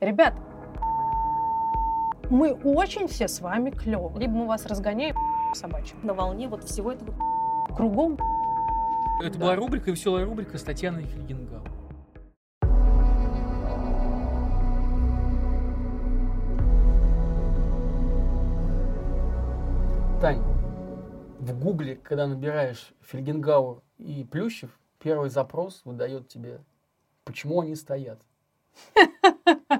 Ребят, мы очень все с вами клево. Либо мы вас разгоняем собачьим. На волне вот всего этого Кругом Это Да. была рубрика, веселая рубрика с Татьяной Хельгенгау. Тань, в гугле, когда набираешь Фельгенгауэр и Плющев, первый запрос выдает тебе, почему они стоят.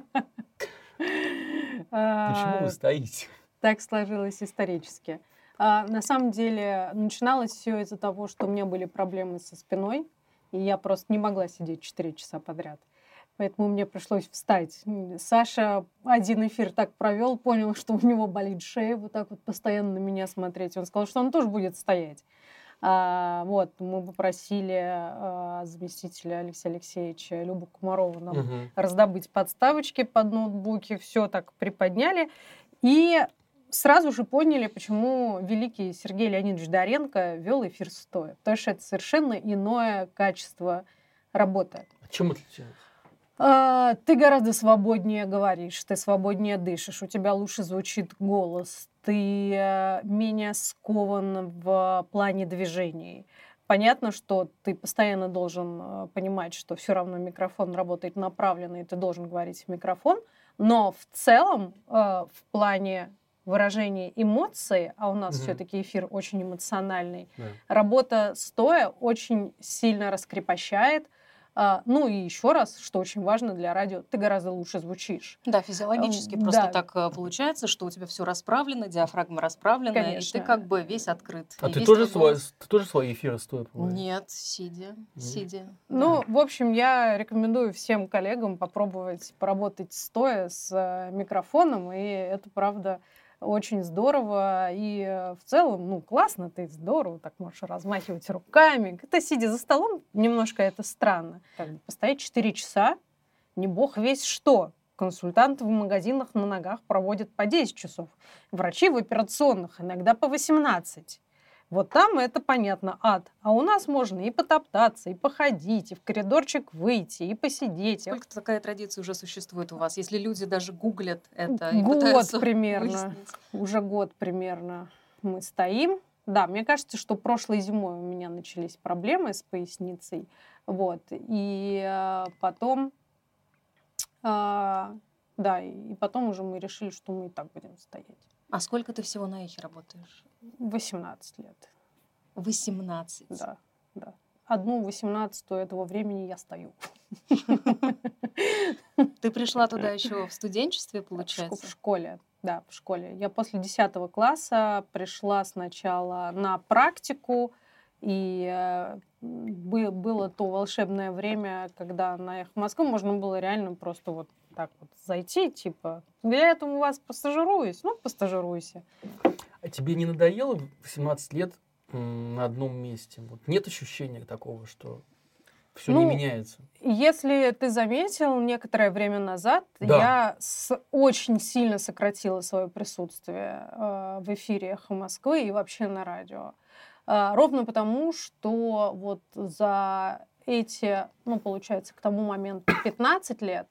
Почему а, вы стоите? так сложилось исторически. А, на самом деле начиналось все из-за того, что у меня были проблемы со спиной, и я просто не могла сидеть 4 часа подряд. Поэтому мне пришлось встать. Саша один эфир так провел, понял, что у него болит шея, вот так вот постоянно на меня смотреть. Он сказал, что он тоже будет стоять. А, вот, мы попросили а, заместителя Алексея Алексеевича Любу Комарову нам Мгм. раздобыть подставочки под ноутбуки, все так приподняли. И сразу же поняли, почему великий Сергей Леонидович Доренко вел эфир стоя. Потому что это совершенно иное качество работы. А чем отличается? А, Ты гораздо свободнее говоришь, ты свободнее дышишь, у тебя лучше звучит голос, ты э, менее скован в плане движений. Понятно, что ты постоянно должен э, понимать, что все равно микрофон работает направленно, и ты должен говорить в микрофон, но в целом э, в плане выражения эмоций, а у нас Мгм. все-таки эфир очень эмоциональный, Да. работа стоя очень сильно раскрепощает. А, Ну и еще раз, что очень важно для радио, ты гораздо лучше звучишь. Да, физиологически Эм, просто да. так э, получается, что у тебя все расправлено, диафрагма расправлена, и Конечно. ты как бы весь открыт. А И ты весь тоже, свой, ты тоже свои эфиры стоя проводишь? Нет, сидя, сидя. Ну, в общем, я рекомендую всем коллегам попробовать поработать стоя с э, микрофоном, и это, правда, очень здорово. И э, в целом, ну, классно, ты здорово, так можешь размахивать руками. Это сидя за столом, немножко это странно. Как бы постоять 4 часа, не бог весь что. Консультанты в магазинах на ногах проводят по 10 часов. Врачи в операционных иногда по 18. Вот там это понятно, ад. А у нас можно и потоптаться, и походить, и в коридорчик выйти, и посидеть. Сколько такая традиция уже существует у вас? Если люди даже гуглят это и Год пытаются примерно. выяснить. Уже год примерно мы стоим. Да, мне кажется, что прошлой зимой у меня начались проблемы с поясницей. Вот. И э, потом... а, да, и потом уже мы решили, что мы и так будем стоять. А сколько ты всего на эхе работаешь? 18 лет. 18. Да, да. Одну восемнадцатую этого времени я стою. Ты пришла туда еще в студенчестве, получается? В школе, да, в школе. Я после 10 класса пришла сначала на практику, и э, бы- было то волшебное время, когда на «Эхо Москвы» можно было реально просто вот так вот зайти, типа, я этому у вас постажируюсь, ну, постажируйся. А тебе не надоело в 17 лет на одном месте? Вот нет ощущения такого, что все не Ну, меняется? Если ты заметил, некоторое время назад Да. я с- очень сильно сократила свое присутствие э, в эфире «Эхо Москвы» и вообще на радио. Э, ровно потому, что вот за эти, ну, получается, к тому моменту 15 лет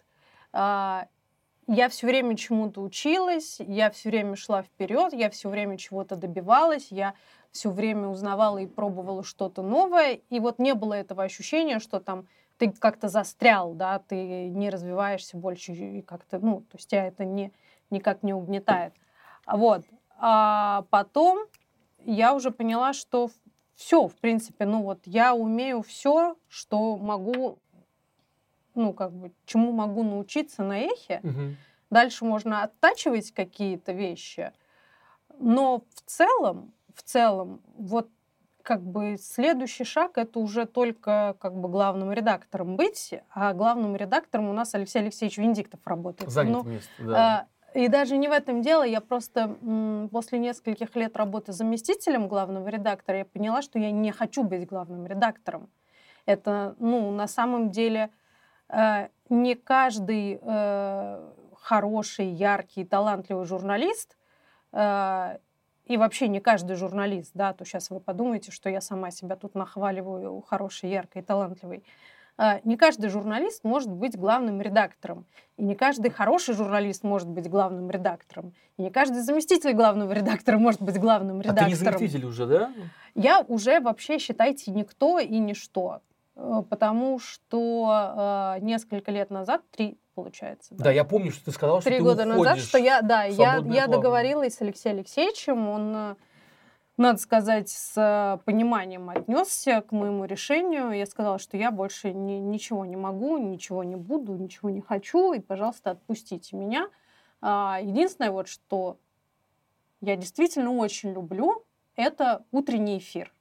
я все время чему-то училась, я все время шла вперед, я все время чего-то добивалась, я все время узнавала и пробовала что-то новое, и вот не было этого ощущения, что там ты как-то застрял, да, ты не развиваешься больше и как-то, ну, то есть тебя это не, никак не угнетает. А Вот. А потом я уже поняла, что все, в принципе, ну вот я умею все, что могу, ну, как бы, чему могу научиться на эхе. Мгм. Дальше можно оттачивать какие-то вещи, но в целом, в целом, вот как бы следующий шаг это уже только как бы главным редактором быть, а главным редактором у нас Алексей Алексеевич Венедиктов работает. Занято Ну, место, да. а, И даже не в этом дело, я просто после нескольких лет работы заместителем главного редактора я поняла, что я не хочу быть главным редактором. Это, ну, на самом деле не каждый э, хороший, яркий, талантливый журналист э, и вообще не каждый журналист, да, то сейчас вы подумаете, что я сама себя тут нахваливаю хороший, яркий, талантливый. Не каждый журналист может быть главным редактором. И не каждый хороший журналист может быть главным редактором. И не каждый заместитель главного редактора может быть главным редактором. А ты не заместитель уже, да? Я уже вообще, считайте, никто и ничто. Э, потому что э, несколько лет назад, три, получается. Да, да я помню, что ты сказал, что Три года назад, что я, да, я, я договорилась с Алексеем Алексеевичем, он э, надо сказать, с пониманием отнесся к моему решению. Я сказала, что я больше ни, ничего не могу, ничего не буду, ничего не хочу, и, пожалуйста, отпустите меня. А, единственное, вот что я действительно очень люблю, это утренний эфир.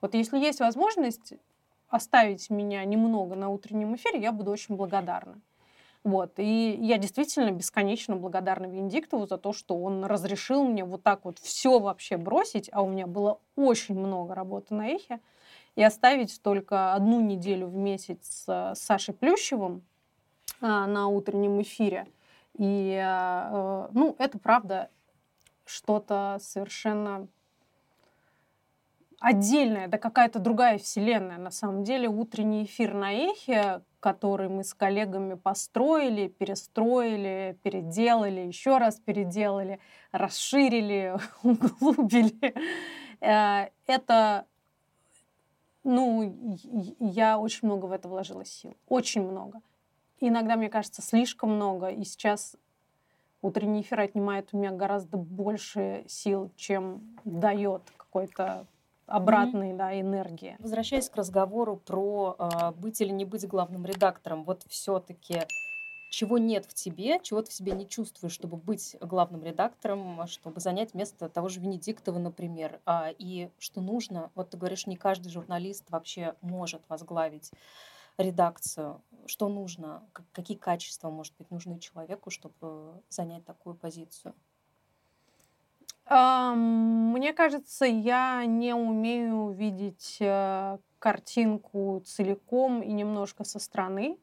Вот если есть возможность оставить меня немного на утреннем эфире, я буду очень благодарна. Вот. И я действительно бесконечно благодарна Венедиктову за то, что он разрешил мне вот так вот все вообще бросить, а у меня было очень много работы на эхе, и оставить только одну неделю в месяц с Сашей Плющевым а, на утреннем эфире. И, а, ну, это правда что-то совершенно отдельная, да какая-то другая вселенная. На самом деле утренний эфир на Эхе, который мы с коллегами построили, перестроили, переделали, еще раз переделали, расширили, углубили, э, это, ну, я очень много в это вложила сил, очень много. иногда, мне кажется, слишком много, и сейчас утренний эфир отнимает у меня гораздо больше сил, чем дает какой-то обратной mm-hmm. да, энергии. Возвращаясь к разговору про э, быть или не быть главным редактором, вот все-таки чего нет в тебе, чего ты в себе не чувствуешь, чтобы быть главным редактором, чтобы занять место того же Венедиктова, например, а, и что нужно, вот ты говоришь, не каждый журналист вообще может возглавить редакцию, что нужно, какие качества, может быть, нужны человеку, чтобы занять такую позицию? Мне кажется, я не умею видеть э, картинку целиком и немножко со стороны.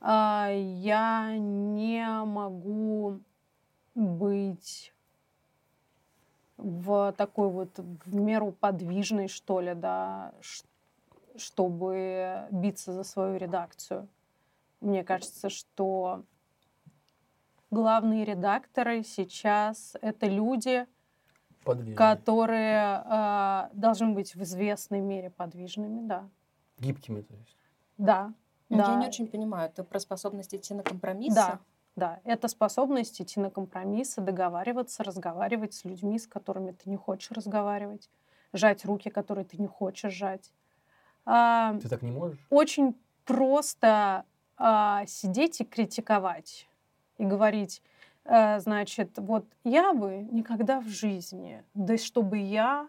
А, я не могу быть в такой вот в меру подвижной, что ли, да, чтобы биться за свою редакцию. Мне кажется, что главные редакторы сейчас это люди, Подвижные. которые э, должны быть в известной мере подвижными, да. Гибкими, то есть. Да. Ну, да. Я не очень понимаю, это про способность идти на компромиссы? Да, да. Это способность идти на компромиссы, договариваться, разговаривать с людьми, с которыми ты не хочешь разговаривать, жать руки, которые ты не хочешь жать. А, ты так не можешь? Очень просто а, сидеть и критиковать и говорить, э, значит, вот я бы никогда в жизни, да чтобы я,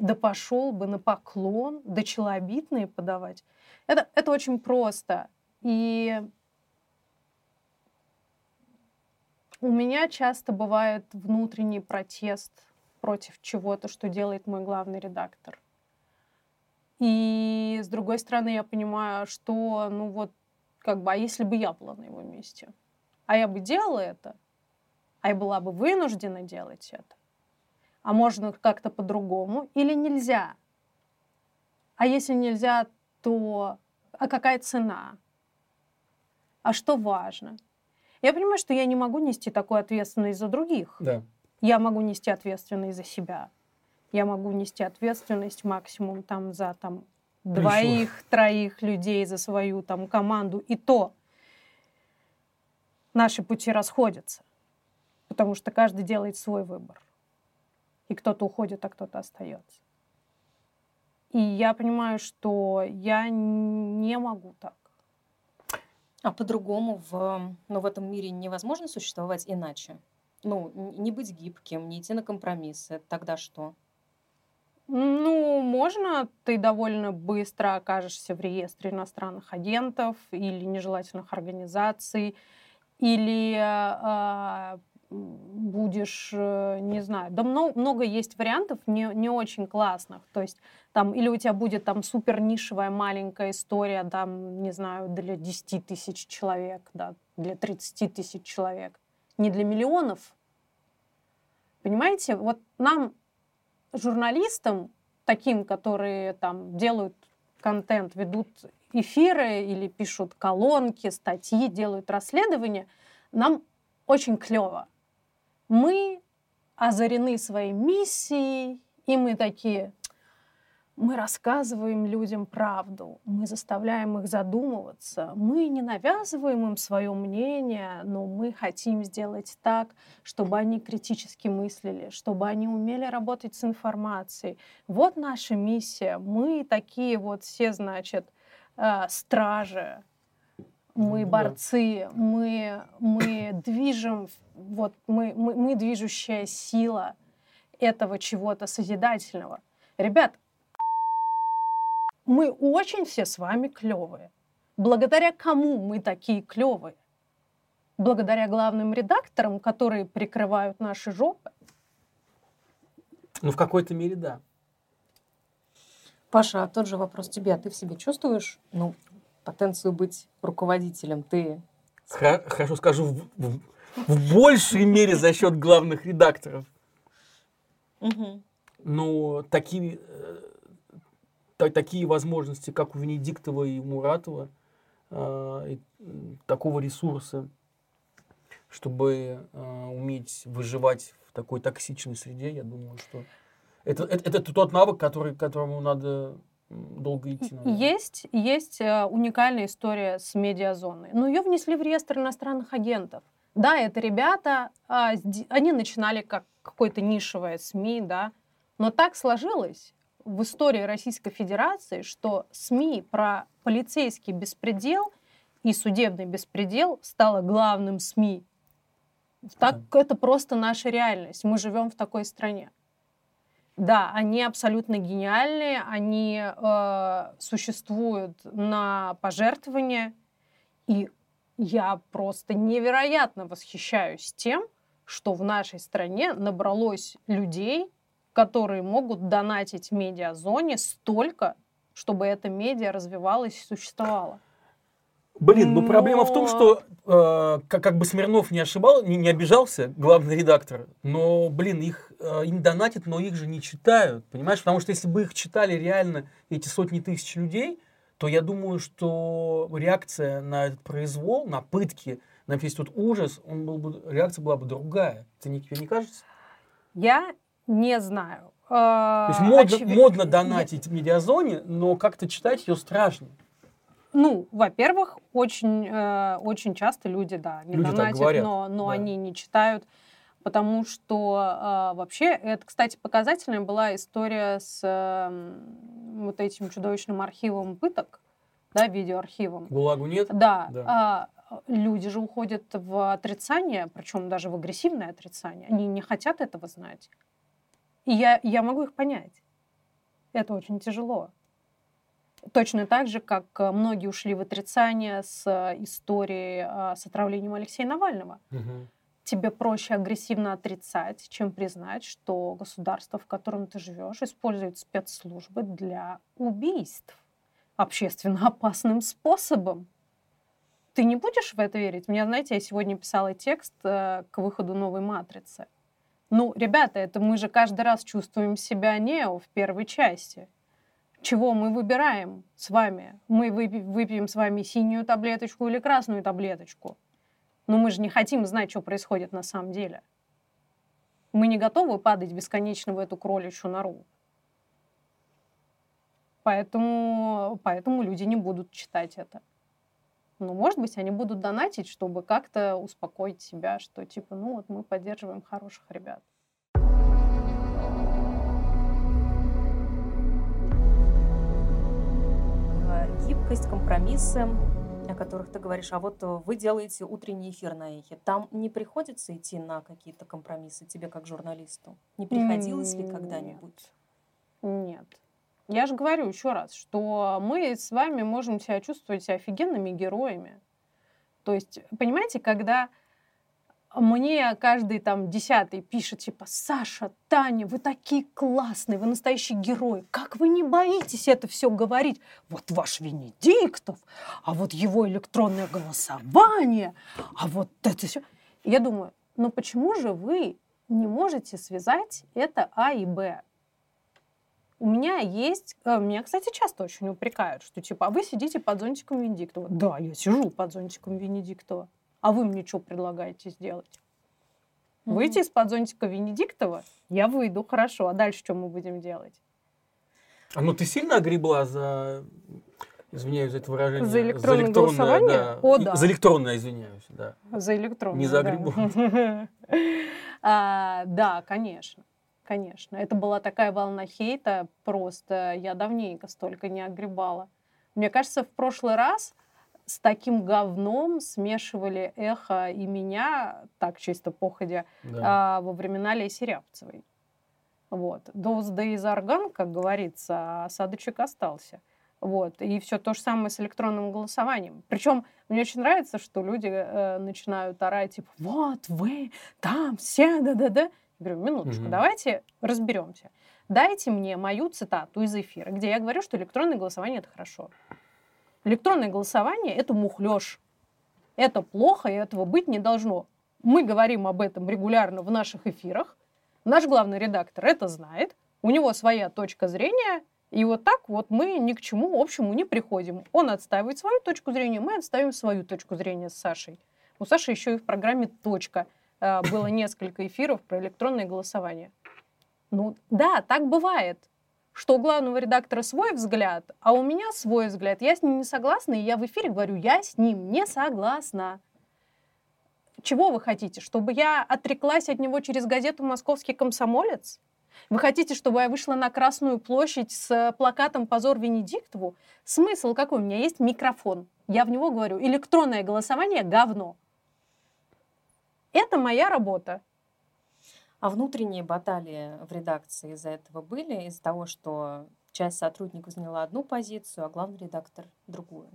да пошел бы на поклон, да челобитные подавать. Это, это очень просто. И у меня часто бывает внутренний протест против чего-то, что делает мой главный редактор. И с другой стороны, я понимаю, что, ну вот, как бы, а если бы я была на его месте? А я бы делала это, а я была бы вынуждена делать это, а можно как-то по-другому или нельзя. А если нельзя, то а какая цена? А что важно? Я понимаю, что я не могу нести такую ответственность за других. Да. Я могу нести ответственность за себя. Я могу нести ответственность максимум там за там двоих, троих людей за свою там команду. И то наши пути расходятся, потому что каждый делает свой выбор. И кто-то уходит, а кто-то остается. И я понимаю, что я не могу так. А по-другому в, ну, в этом мире невозможно существовать иначе? Ну, не быть гибким, не идти на компромиссы. Тогда что? Ну, можно, ты довольно быстро окажешься в реестре иностранных агентов или нежелательных организаций, или э, будешь, не знаю, да много, много есть вариантов не, не очень классных. То есть там, или у тебя будет там супер нишевая маленькая история, там, не знаю, для 10 тысяч человек, да, для 30 тысяч человек, не для миллионов. Понимаете, вот нам, журналистам, таким, которые там делают контент, ведут эфиры или пишут колонки, статьи, делают расследования, нам очень клево. Мы озарены своей миссией, и мы такие, мы рассказываем людям правду, мы заставляем их задумываться, мы не навязываем им свое мнение, но мы хотим сделать так, чтобы они критически мыслили, чтобы они умели работать с информацией. Вот наша миссия. Мы такие вот все, значит, э, стражи, мы борцы, мы, мы движем, вот мы, мы, мы движущая сила этого чего-то созидательного. Ребят, мы очень все с вами клевые. Благодаря кому мы такие клевые? Благодаря главным редакторам, которые прикрывают наши жопы? Ну, в какой-то мере, да. Паша, тот же вопрос тебе. А ты в себе чувствуешь ну, потенцию быть руководителем? Ты... Хорошо скажу, в, в, в большей мере за счет главных редакторов. Угу. Но такие э, та, такие возможности, как у Венедиктова и Муратова, э, и, такого ресурса, чтобы э, уметь выживать в такой токсичной среде, я думаю, что это, это, это тот навык, который, которому надо долго идти. Наверное. Есть, есть э, уникальная история с медиазоной. Но ее внесли в реестр иностранных агентов. Да, это ребята, а, они начинали как какое-то нишевое СМИ, да, но так сложилось, в истории Российской Федерации, что СМИ про полицейский беспредел и судебный беспредел стало главным СМИ. Так это просто наша реальность. Мы живем в такой стране. Да, они абсолютно гениальные, они э, существуют на пожертвования, и я просто невероятно восхищаюсь тем, что в нашей стране набралось людей, которые могут донатить медиазоне столько, чтобы эта медиа развивалась и существовала. Блин, ну Но... проблема в том, что э, как, как бы Смирнов не ошибал, не, не обижался, главный редактор, но, блин, их э, им донатят, но их же не читают, понимаешь? Потому что если бы их читали реально эти сотни тысяч людей, то я думаю, что реакция на этот произвол, на пытки, на весь тот ужас, он был бы, реакция была бы другая. Тебе не, не кажется? Я не знаю. То есть модно, Очевид... модно донатить в медиазоне, но как-то читать ее страшно. Ну, во-первых, очень, э, очень часто люди, да, не люди донатят, но, но да. они не читают, потому что э, вообще, это, кстати, показательная была история с э, вот этим чудовищным архивом пыток, да, видеоархивом. ГУЛАГу нет? Да. да. Э, люди же уходят в отрицание, причем даже в агрессивное отрицание. Они не хотят этого знать. И я, я могу их понять. Это очень тяжело. Точно так же, как э, многие ушли в отрицание с э, историей э, с отравлением Алексея Навального. Угу. Тебе проще агрессивно отрицать, чем признать, что государство, в котором ты живешь, использует спецслужбы для убийств общественно опасным способом. Ты не будешь в это верить? Мне, знаете, я сегодня писала текст к выходу новой матрицы. Ну, ребята, это мы же каждый раз чувствуем себя Нео в первой части. Чего мы выбираем с вами? Мы выпьем с вами синюю таблеточку или красную таблеточку. Но мы же не хотим знать, что происходит на самом деле. Мы не готовы падать бесконечно в эту кроличью нору. Поэтому, поэтому люди не будут читать это. Ну, может быть, они будут донатить, чтобы как-то успокоить себя, что типа, ну вот мы поддерживаем хороших ребят. Гибкость, компромиссы, о которых ты говоришь, а вот вы делаете утренний эфир на эхе. Там не приходится идти на какие-то компромиссы тебе как журналисту? Не приходилось ли когда-нибудь? Нет. Я же говорю еще раз, что мы с вами можем себя чувствовать офигенными героями. То есть, понимаете, когда мне каждый там десятый пишет, типа, Саша, Таня, вы такие классные, вы настоящий герой. Как вы не боитесь это все говорить? Вот ваш Венедиктов, а вот его электронное голосование, а вот это все. Я думаю, ну почему же вы не можете связать это А и Б? У меня есть... Э, меня, кстати, часто очень упрекают, что типа, а вы сидите под зонтиком Венедиктова. Да, я сижу под зонтиком Венедиктова. А вы мне что предлагаете сделать? Mm-hmm. Выйти из-под зонтика Венедиктова? Я выйду, хорошо. А дальше что мы будем делать? А ну ты сильно огребла за извиняюсь за это выражение. За электронное, за электронное голосование? Да. О, да. За электронное, извиняюсь, да. За электронное, Не за. Да. а, да, конечно. Конечно. Это была такая волна хейта, просто я давненько столько не огребала. Мне кажется, в прошлый раз с таким говном смешивали эхо и меня, так чисто походя, да. а, во времена Леси Рябцевой. Вот. Those days are gone, как говорится, осадочек остался. Вот. И все то же самое с электронным голосованием. Причем мне очень нравится, что люди э, начинают орать, типа, вот вы там все, да-да-да. Я говорю, минуточку, угу. давайте разберемся. Дайте мне мою цитату из эфира, где я говорю, что электронное голосование это хорошо. Электронное голосование это мухлёж. Это плохо, и этого быть не должно. Мы говорим об этом регулярно в наших эфирах. Наш главный редактор это знает. У него своя точка зрения, и вот так вот мы ни к чему общему не приходим. Он отстаивает свою точку зрения, мы отставим свою точку зрения с Сашей. У Саши еще и в программе «Точка» э, было несколько эфиров про электронное голосование. Ну да, так бывает, что у главного редактора свой взгляд, а у меня свой взгляд. Я с ним не согласна, и я в эфире говорю, я с ним не согласна. Чего вы хотите? Чтобы я отреклась от него через газету «Московский комсомолец»? Вы хотите, чтобы я вышла на Красную площадь с плакатом «Позор Венедиктову»? Смысл какой? У меня есть микрофон. Я в него говорю, электронное голосование – говно. Это моя работа. А внутренние баталии в редакции из-за этого были? Из-за того, что часть сотрудников заняла одну позицию, а главный редактор другую?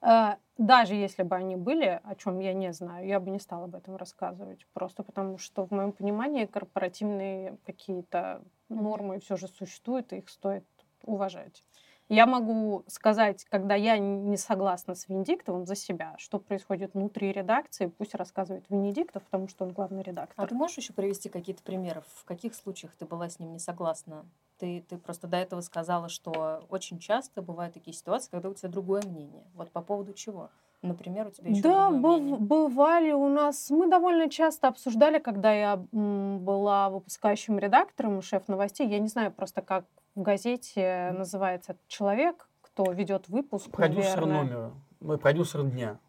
Э, даже если бы они были, о чем я не знаю, я бы не стала об этом рассказывать. Просто потому что в моем понимании корпоративные какие-то нормы все же существуют, и их стоит уважать. Я могу сказать, когда я не согласна с Венедиктовым за себя, что происходит внутри редакции, пусть рассказывает Венедиктов, потому что он главный редактор. А ты можешь еще привести какие-то примеры? В каких случаях ты была с ним не согласна? Ты, ты просто до этого сказала, что очень часто бывают такие ситуации, когда у тебя другое мнение. Вот по поводу чего? Например, у тебя еще Да, быв, бывали у нас. Мы довольно часто обсуждали, когда я была выпускающим редактором, шеф новостей. Я не знаю просто, как в газете называется человек, кто ведет выпуск. Продюсер наверное. номера. Мой продюсер дня.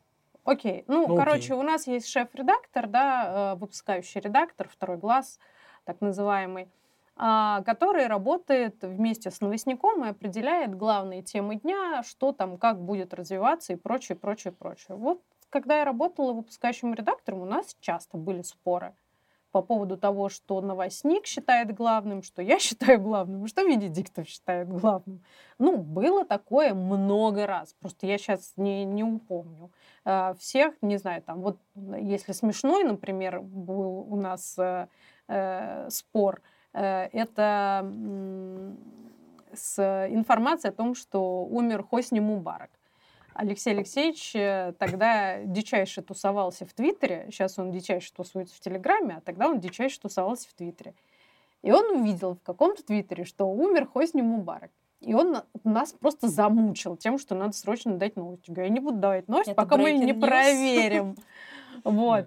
Окей. Ну, ну короче, окей. у нас есть шеф-редактор, да, э, выпускающий редактор, второй глаз, так называемый. А, который работает вместе с новостником и определяет главные темы дня, что там, как будет развиваться и прочее, прочее, прочее. Вот когда я работала выпускающим редактором, у нас часто были споры по поводу того, что новостник считает главным, что я считаю главным, что Венедиктов считает главным. Ну, было такое много раз, просто я сейчас не, не упомню. А, всех, не знаю, там, вот если смешной, например, был у нас э, э, спор – Э, это с информацией о том, что умер Хосни Мубарак. Алексей Алексеевич э, тогда дичайше тусовался в Твиттере, сейчас он дичайше тусуется в Телеграме, а тогда он дичайше тусовался в Твиттере. И он увидел в каком-то Твиттере, что умер Хосни Мубарак. И он нас просто замучил тем, что надо срочно дать новость. Я не буду давать новость, Это пока мы не news. проверим. Вот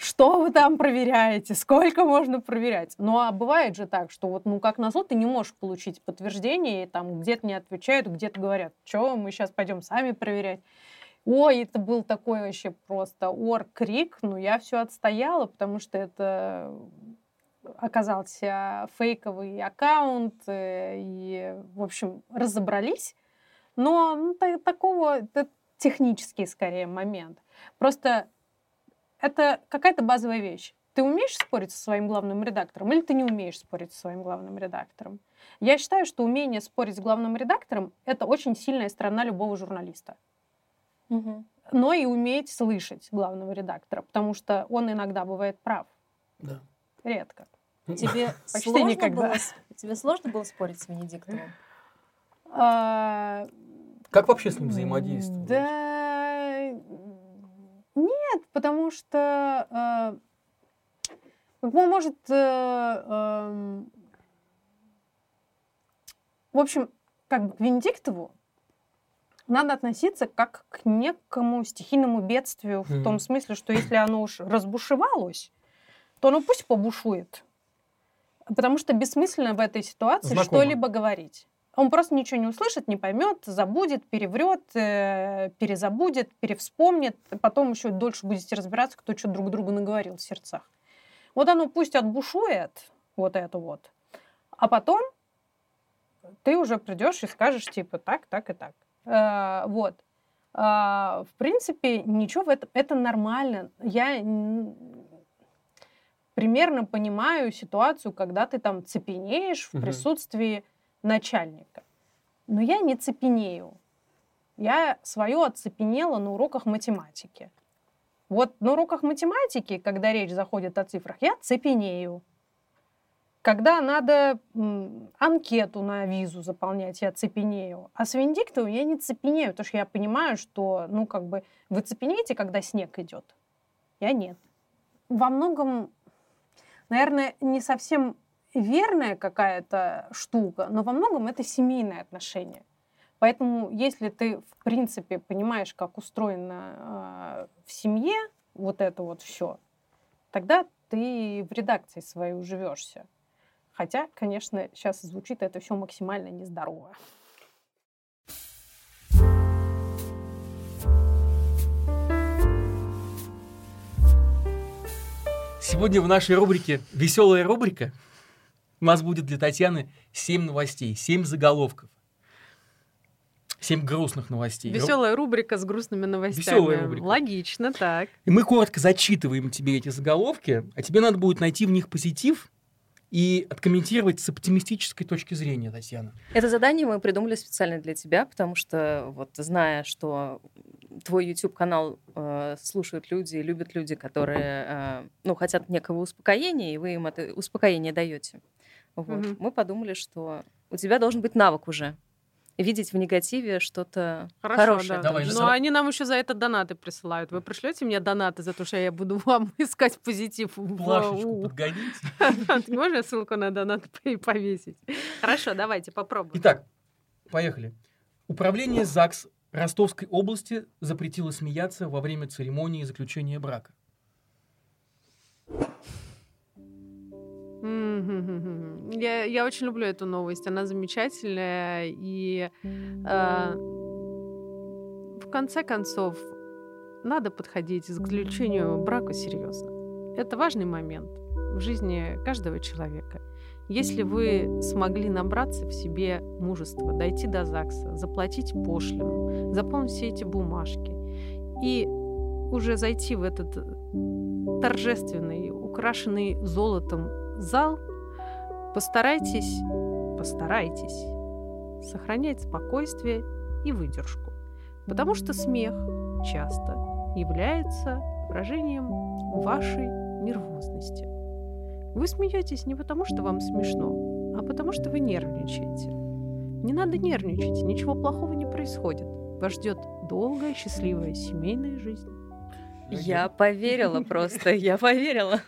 что вы там проверяете, сколько можно проверять. Ну, а бывает же так, что вот, ну, как назло, ты не можешь получить подтверждение, и там где-то не отвечают, где-то говорят, что мы сейчас пойдем сами проверять. Ой, это был такой вообще просто ор-крик, но я все отстояла, потому что это оказался фейковый аккаунт, э, и, в общем, разобрались. Но ну, такого, это технический скорее момент. Просто это какая-то базовая вещь. Ты умеешь спорить со своим главным редактором или ты не умеешь спорить со своим главным редактором? Я считаю, что умение спорить с главным редактором – это очень сильная сторона любого журналиста. Угу. Но и уметь слышать главного редактора, потому что он иногда бывает прав. Да. Редко. Тебе почти сложно никогда. Было, тебе сложно было спорить с Венедиктовым? А, как вообще с ним взаимодействовать? Да, потому что, э, как бы, может, э, э, в общем, как бы к Венедиктову надо относиться как к некому стихийному бедствию в том смысле, что если оно уж разбушевалось, то оно пусть побушует. Потому что бессмысленно в этой ситуации Знакомо. что-либо говорить. Он просто ничего не услышит, не поймет, забудет, переврет, э, перезабудет, перевспомнит. Потом еще дольше будете разбираться, кто что друг другу наговорил в сердцах. Вот оно пусть отбушует, вот это вот. А потом ты уже придешь и скажешь, типа, так, так и так. Э, вот. Э, в принципе, ничего в этом, это нормально. Я примерно понимаю ситуацию, когда ты там цепенеешь в угу. присутствии начальника. Но я не цепенею. Я свое оцепенела на уроках математики. Вот на уроках математики, когда речь заходит о цифрах, я цепенею. Когда надо анкету на визу заполнять, я цепенею. А с Венедиктовым я не цепенею, потому что я понимаю, что, ну, как бы, вы цепенеете, когда снег идет. Я нет. Во многом, наверное, не совсем верная какая-то штука, но во многом это семейное отношение. Поэтому, если ты, в принципе, понимаешь, как устроено э, в семье вот это вот все, тогда ты в редакции своей уживешься. Хотя, конечно, сейчас звучит это все максимально нездорово. Сегодня в нашей рубрике «Веселая рубрика» у нас будет для Татьяны 7 новостей, 7 заголовков. Семь грустных новостей. Веселая рубрика с грустными новостями. Веселая рубрика. Логично, так. И мы коротко зачитываем тебе эти заголовки, а тебе надо будет найти в них позитив и откомментировать с оптимистической точки зрения, Татьяна. Это задание мы придумали специально для тебя, потому что вот зная, что твой YouTube-канал э, слушают люди, любят люди, которые э, ну, хотят некого успокоения, и вы им это успокоение даете. Вот. Угу. Мы подумали, что у тебя должен быть навык уже видеть в негативе что-то Хорошо, хорошее. Да. Давай, Но они нам еще за это донаты присылают. Вы пришлете мне донаты за то, что я буду вам искать позитив? Плашечку подгонить. Можно ссылку на донат повесить? Хорошо, давайте попробуем. Итак, поехали. Управление ЗАГС Ростовской области запретило смеяться во время церемонии заключения брака. Я, я очень люблю эту новость, она замечательная. И э, в конце концов, надо подходить к заключению брака серьезно. Это важный момент в жизни каждого человека. Если вы смогли набраться в себе мужества, дойти до ЗАГСа, заплатить пошлину, заполнить все эти бумажки и уже зайти в этот торжественный, украшенный золотом зал, постарайтесь, постарайтесь сохранять спокойствие и выдержку, потому что смех часто является выражением вашей нервозности. Вы смеетесь не потому, что вам смешно, а потому, что вы нервничаете. Не надо нервничать, ничего плохого не происходит. Вас ждет долгая, счастливая семейная жизнь. Я поверила просто, я поверила.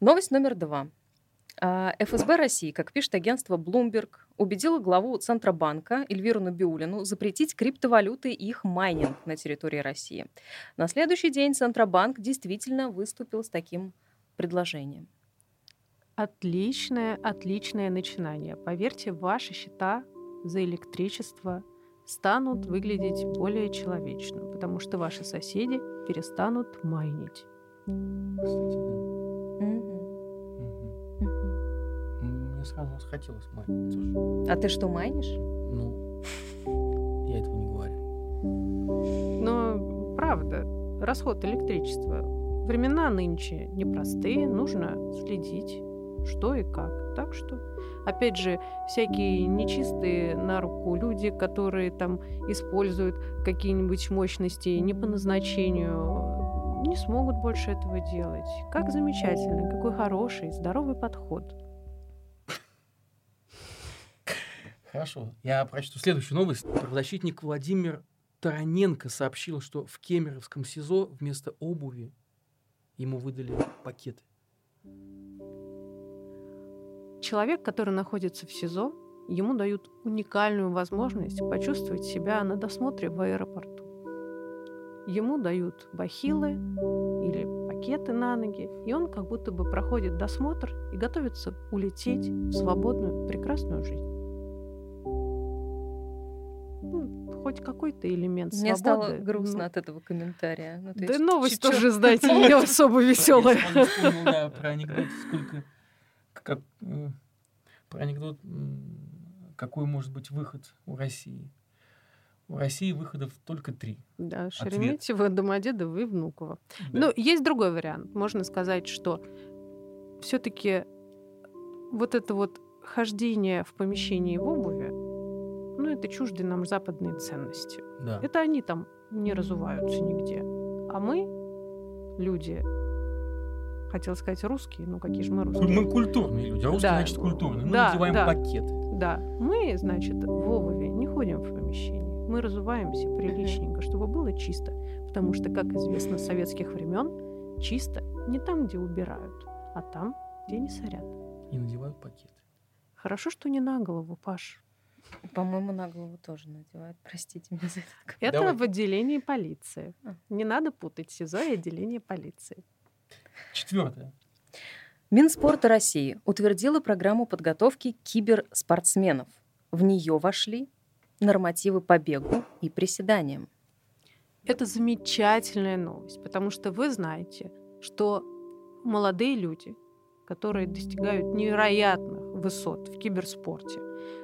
Новость номер два. А, ФСБ России, как пишет агентство Bloomberg, убедила главу Центробанка Эльвиру Набиулину запретить криптовалюты и их майнинг на территории России. На следующий день Центробанк действительно выступил с таким предложением. Отличное, отличное начинание. Поверьте, ваши счета за электричество станут выглядеть более человечно, потому что ваши соседи перестанут майнить. Кстати, да. Сразу захотелось майнить. А ты что, майнишь? Ну, я этого не говорю. Но, правда, расход электричества. Времена нынче непростые, нужно следить, что и как. Так что, опять же, всякие нечистые на руку люди, которые там используют какие-нибудь мощности не по назначению, не смогут больше этого делать. Как замечательно, какой хороший, здоровый подход. Хорошо. Я прочту следующую новость. Правозащитник Владимир Тараненко сообщил, что в Кемеровском СИЗО вместо обуви ему выдали пакеты. человек, который находится в СИЗО, ему дают уникальную возможность почувствовать себя на досмотре в аэропорту. Ему дают бахилы или пакеты на ноги, и он как будто бы проходит досмотр и готовится улететь в свободную, прекрасную жизнь. Хоть какой-то элемент Мне свободы. стало грустно ну, от этого комментария. Ну, да есть, новость тоже, знаете, не особо веселая. Я вспомнил, да, про анекдот, сколько... Как, э, про анекдот, какой может быть выход у России. У России выходов только три. Да, Шереметьево, Домодедово и Внуково. Да. Но есть другой вариант. Можно сказать, что все-таки вот это вот хождение в помещении в обуви, ну, это чужды нам западные ценности. Да. Это они там не разуваются нигде. А мы, люди, хотел сказать русские, ну какие же мы русские? Мы культурные люди, а русские, да. значит, культурные. Мы да, надеваем да. пакеты. Да, мы, значит, в обуви не ходим в помещении мы разуваемся приличненько, чтобы было чисто. Потому что, как известно с советских времен, чисто не там, где убирают, а там, где не сорят. И надевают пакеты. Хорошо, что не на голову, Паш. По-моему, на голову тоже надевают. Простите меня за это. Это Давай. в отделении полиции. А. Не надо путать СИЗО и отделение полиции. Четвертое. Минспорта России утвердила программу подготовки киберспортсменов. В нее вошли нормативы по бегу и приседаниям. Это замечательная новость, потому что вы знаете, что молодые люди, которые достигают невероятных высот в киберспорте,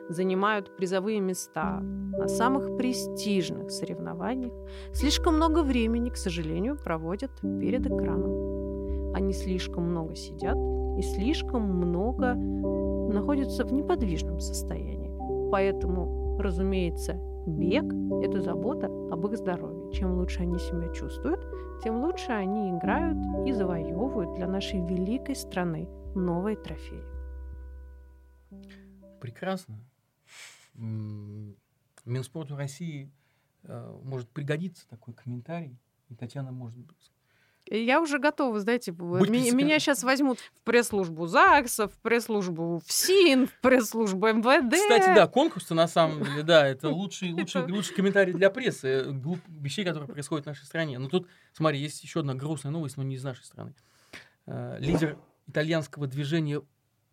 занимают призовые места на самых престижных соревнованиях, слишком много времени, к сожалению, проводят перед экраном. Они слишком много сидят и слишком много находятся в неподвижном состоянии. Поэтому Разумеется, бег – это забота об их здоровье. Чем лучше они себя чувствуют, тем лучше они играют и завоевывают для нашей великой страны новые трофеи. Прекрасно. Минспорту России э, может пригодиться такой комментарий, и Татьяна может я уже готова, знаете, Будь меня, меня сейчас возьмут в пресс-службу ЗАГСа, в пресс-службу ФСИН, в пресс-службу МВД. Кстати, да, конкурсы на самом деле, да, это лучший, лучший, лучший комментарий для прессы, э, глуп, вещей, которые происходят в нашей стране. Но тут, смотри, есть еще одна грустная новость, но не из нашей страны. Э, лидер итальянского движения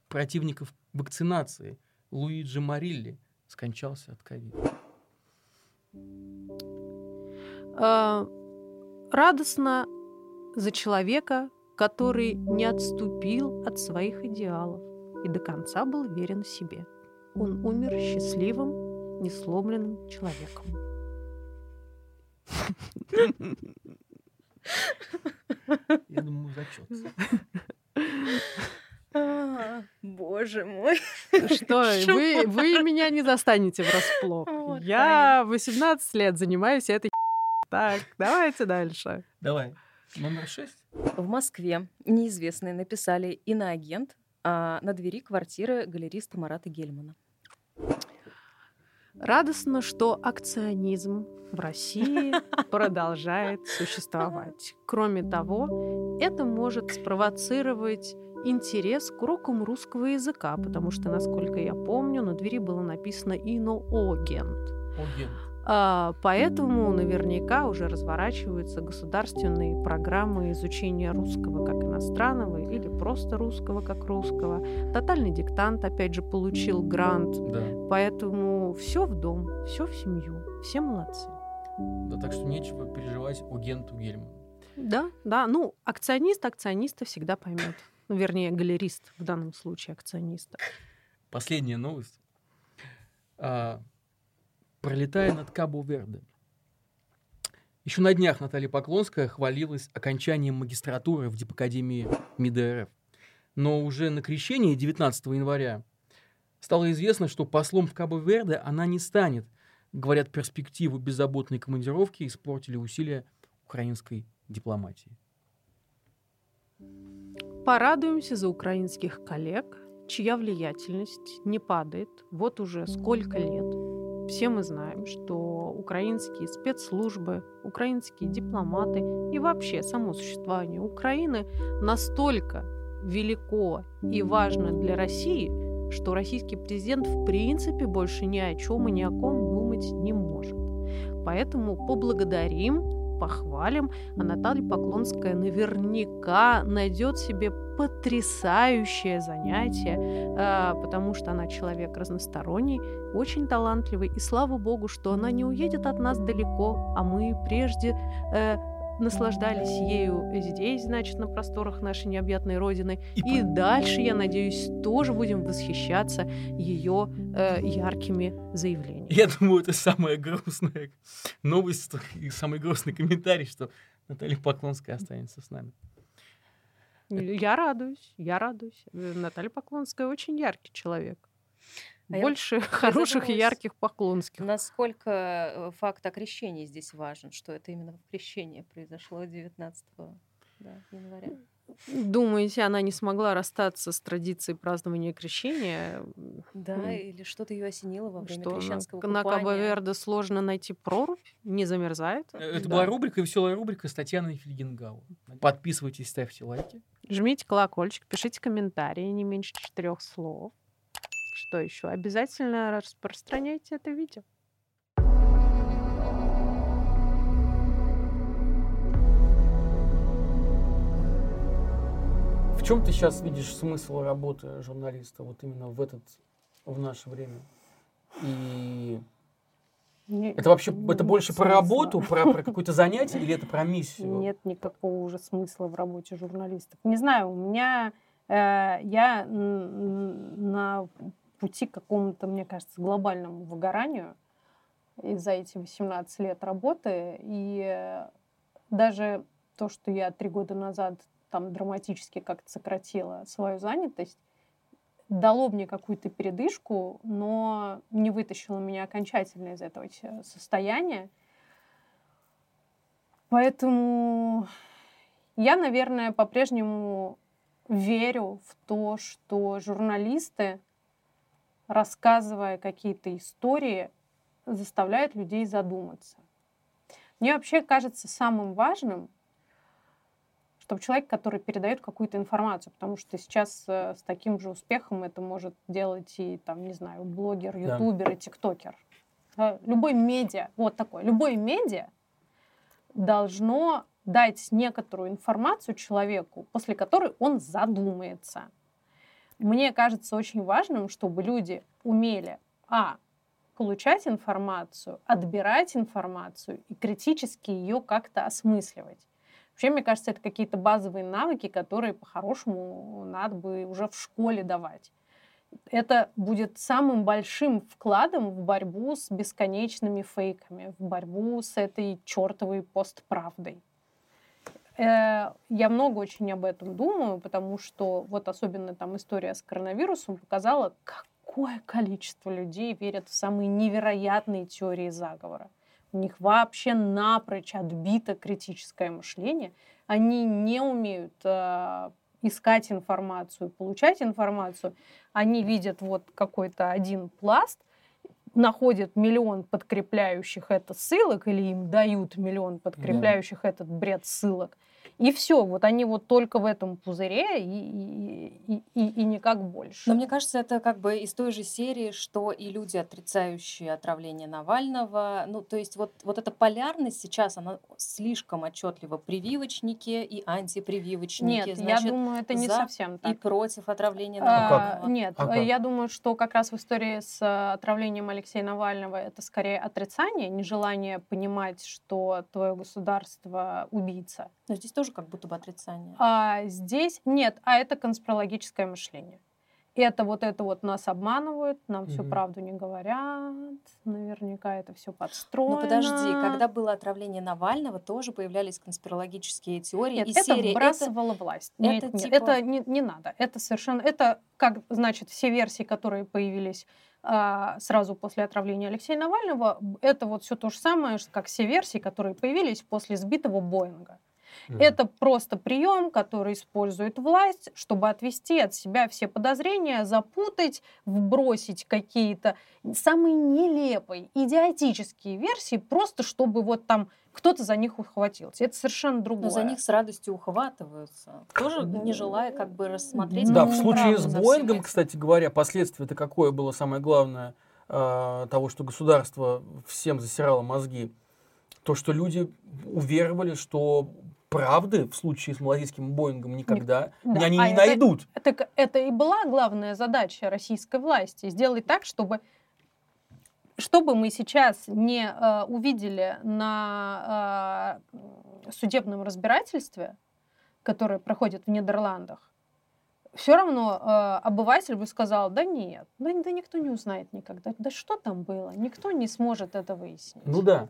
противников вакцинации Луиджи Марилли скончался от ковида. А, радостно за человека, который не отступил от своих идеалов и до конца был верен себе. Он умер счастливым, несломленным человеком. Я думаю, зачет. А, боже мой. Что, вы, вы меня не застанете врасплох. Вот, Я 18 лет занимаюсь этой Так, давайте дальше. Давай. Номер шесть. В Москве неизвестные написали иноагент а на двери квартиры галериста Марата Гельмана. Радостно, что акционизм в России продолжает существовать. Кроме того, это может спровоцировать интерес к урокам русского языка, потому что, насколько я помню, на двери было написано «иноагент». Агент. Поэтому наверняка уже разворачиваются государственные программы изучения русского как иностранного или просто русского как русского. Тотальный диктант, опять же, получил грант. Да. Поэтому все в дом, все в семью. Все молодцы. Да, так что нечего переживать о Генту Гельману. Да, да. Ну, акционист акциониста всегда поймет. Ну, вернее, галерист в данном случае акциониста. Последняя новость. А, пролетая над Кабо-Верде. Еще на днях Наталья Поклонская хвалилась окончанием магистратуры в Дипакадемии МИД РФ. Но уже на крещении 19 января стало известно, что послом в Кабо-Верде она не станет. Говорят, перспективу беззаботной командировки испортили усилия украинской дипломатии. Порадуемся за украинских коллег, чья влиятельность не падает вот уже сколько лет. Все мы знаем, что украинские спецслужбы, украинские дипломаты и вообще само существование Украины настолько велико и важно для России, что российский президент в принципе больше ни о чем и ни о ком думать не может. Поэтому поблагодарим, похвалим, а Наталья Поклонская наверняка найдет себе потрясающее занятие, а, потому что она человек разносторонний, очень талантливый, и слава богу, что она не уедет от нас далеко, а мы прежде э, наслаждались ею здесь, значит, на просторах нашей необъятной родины. И, и дальше, я надеюсь, тоже будем восхищаться ее э, яркими заявлениями. Я думаю, это самая грустная новость и самый грустный комментарий, что Наталья Поклонская останется с нами. Я радуюсь, я радуюсь. Э, Наталья Поклонская очень яркий человек. А Больше я хороших и ярких поклонских. Насколько э, факт о крещении здесь важен, что это именно крещение произошло 19 да, января? Думаете, она не смогла расстаться с традицией празднования крещения? Да, ну, или что-то ее осенило во время что, крещенского на, купания. На Кабо-Верде сложно найти прорубь, не замерзает. Э, это да. была рубрика, веселая рубрика с Татьяной Фельгенгау. Подписывайтесь, ставьте лайки. Жмите колокольчик, пишите комментарии, не меньше четырех слов. Что еще? Обязательно распространяйте это видео. В чем ты сейчас видишь смысл работы журналиста вот именно в этот в наше время? И не, это вообще это больше смысла. про работу, про, про какое-то занятие или это про миссию? Нет никакого уже смысла в работе журналистов. Не знаю, у меня э, я на пути к какому-то, мне кажется, глобальному выгоранию за эти 18 лет работы. И даже то, что я три года назад там драматически как-то сократила свою занятость, дало мне какую-то передышку, но не вытащило меня окончательно из этого состояния. Поэтому я, наверное, по-прежнему верю в то, что журналисты рассказывая какие-то истории, заставляет людей задуматься. Мне вообще кажется самым важным, чтобы человек, который передает какую-то информацию, потому что сейчас э, с таким же успехом это может делать и, там, не знаю, блогер, ютубер да. и тиктокер. Любой медиа, вот такой, любой медиа должно дать некоторую информацию человеку, после которой он задумается. Мне кажется очень важным, чтобы люди умели, а, получать информацию, отбирать информацию и критически ее как-то осмысливать. Вообще, мне кажется, это какие-то базовые навыки, которые по-хорошему надо бы уже в школе давать. Это будет самым большим вкладом в борьбу с бесконечными фейками, в борьбу с этой чертовой постправдой. Э, я много очень об этом думаю, потому что вот особенно там история с коронавирусом показала, какое количество людей верят в самые невероятные теории заговора. У них вообще напрочь отбито критическое мышление. Они не умеют э, искать информацию, получать информацию. Они видят вот какой-то один пласт, находят миллион подкрепляющих это ссылок или им дают миллион подкрепляющих да. этот бред ссылок – и все, вот они вот только в этом пузыре и, и, и, и никак больше. Но мне кажется, это как бы из той же серии, что и люди, отрицающие отравление Навального. Ну, то есть вот, вот эта полярность сейчас, она слишком отчетлива. Прививочники и антипрививочники. Нет, значит, я думаю, это не совсем так. И против отравления Навального. А, нет, а я думаю, что как раз в истории с э, отравлением Алексея Навального это скорее отрицание, нежелание понимать, что твое государство убийца. Но здесь тоже как будто бы отрицание. А здесь нет, а это конспирологическое мышление. Это вот это вот нас обманывают, нам угу. всю правду не говорят, наверняка это все подстроено. Ну подожди, когда было отравление Навального, тоже появлялись конспирологические теории нет, и это серии. вбрасывала это... власть. Нет, это, нет, типа... это не, не надо. Это совершенно, это как, значит, все версии, которые появились а, сразу после отравления Алексея Навального, это вот все то же самое, как все версии, которые появились после сбитого Боинга. Это просто прием, который использует власть, чтобы отвести от себя все подозрения, запутать, вбросить какие-то самые нелепые, идиотические версии, просто чтобы вот там кто-то за них ухватился. Это совершенно другое. Но за них с радостью ухватываются, тоже не желая как бы рассмотреть. Да, в случае с Боингом, кстати говоря, последствия это какое было самое главное э, того, что государство всем засирало мозги? То, что люди уверовали, что правды в случае с малазийским Боингом никогда да. они а не это, найдут. Так это и была главная задача российской власти сделать так, чтобы что бы мы сейчас не э, увидели на э, судебном разбирательстве, которое проходит в Нидерландах, все равно э, обыватель бы сказал, да нет, да, да никто не узнает никогда, да что там было, никто не сможет это выяснить. Ну да,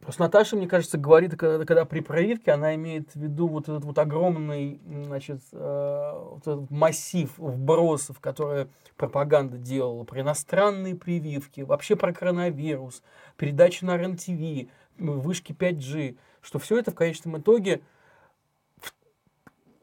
просто Наташа, мне кажется, говорит, когда, когда при проверке она имеет в виду вот этот вот огромный, значит, э, вот этот массив вбросов, которые пропаганда делала про иностранные прививки, вообще про коронавирус, передачи на РЕН-ТВ, вышки 5G, что все это в конечном итоге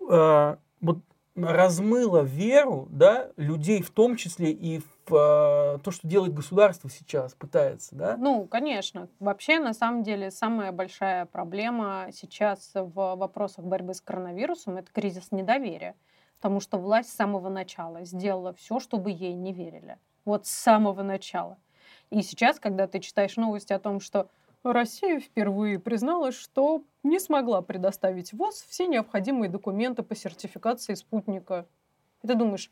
э, вот размыло веру да, людей, в том числе и в э, то, что делает государство сейчас, пытается. Да? Ну, конечно. Вообще, на самом деле, самая большая проблема сейчас в вопросах борьбы с коронавирусом – это кризис недоверия. Потому что власть с самого начала сделала все, чтобы ей не верили. Вот с самого начала. И сейчас, когда ты читаешь новости о том, что Россия впервые призналась, что не смогла предоставить ВОЗ все необходимые документы по сертификации спутника. И ты думаешь,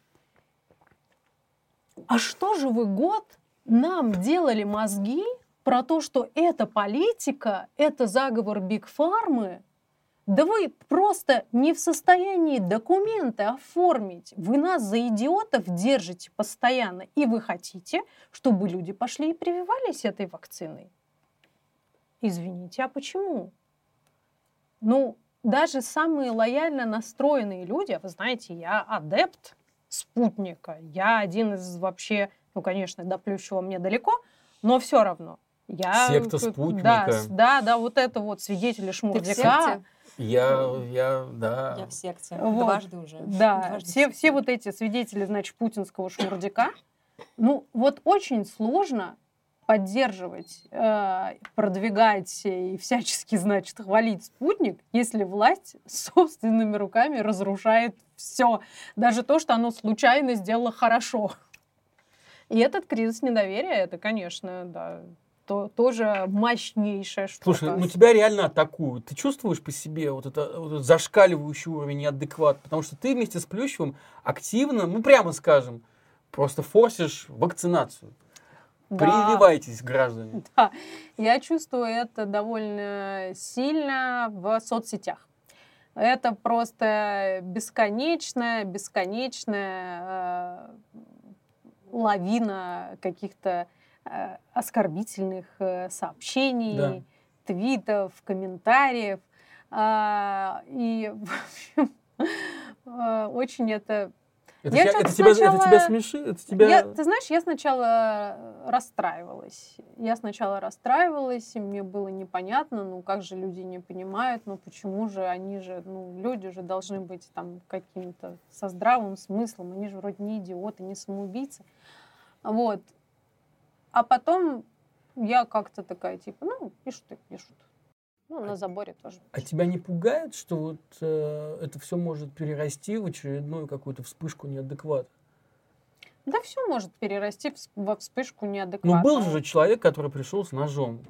а что же вы год нам делали мозги про то, что это политика, это заговор Биг Фармы? Да вы просто не в состоянии документы оформить. Вы нас за идиотов держите постоянно. И вы хотите, чтобы люди пошли и прививались этой вакциной. Извините, а почему? Ну, даже самые лояльно настроенные люди, вы знаете, я адепт спутника, я один из вообще, ну, конечно, до плющего мне далеко, но все равно. Я, Секта спутника. Да, да, да, вот это вот свидетели шмурдяка. Я, я, да. Я в секте. Вот. Дважды уже. Да, Дважды все, все вот эти свидетели, значит, путинского шмурдяка. Ну, вот очень сложно поддерживать, э, продвигать и всячески, значит, хвалить спутник, если власть собственными руками разрушает все, даже то, что оно случайно сделало хорошо. И этот кризис недоверия, это, конечно, да, то, тоже мощнейшая штука. Слушай, ну тебя реально атакуют. Ты чувствуешь по себе вот, это, вот этот зашкаливающий уровень неадекват? Потому что ты вместе с Плющевым активно, ну прямо скажем, просто форсишь вакцинацию. Да. Прививайтесь, граждане. Да, я чувствую это довольно сильно в соцсетях. Это просто бесконечная, бесконечная э, лавина каких-то э, оскорбительных э, сообщений, да. твитов, комментариев. Э, и, в общем, э, очень это это, я тебя, это, сначала... тебя, это тебя смешит? Это тебя... Я, ты знаешь, я сначала расстраивалась. Я сначала расстраивалась, и мне было непонятно, ну как же люди не понимают, ну почему же они же, ну люди же должны быть там каким-то со здравым смыслом, они же вроде не идиоты, не самоубийцы. Вот. А потом я как-то такая, типа, ну, пишут и пишут. Ну, на заборе тоже. А тебя не пугает, что вот э, это все может перерасти в очередную какую-то вспышку неадеквата? Да все может перерасти во вспышку неадеквата. Ну, был же человек, который пришел с ножом.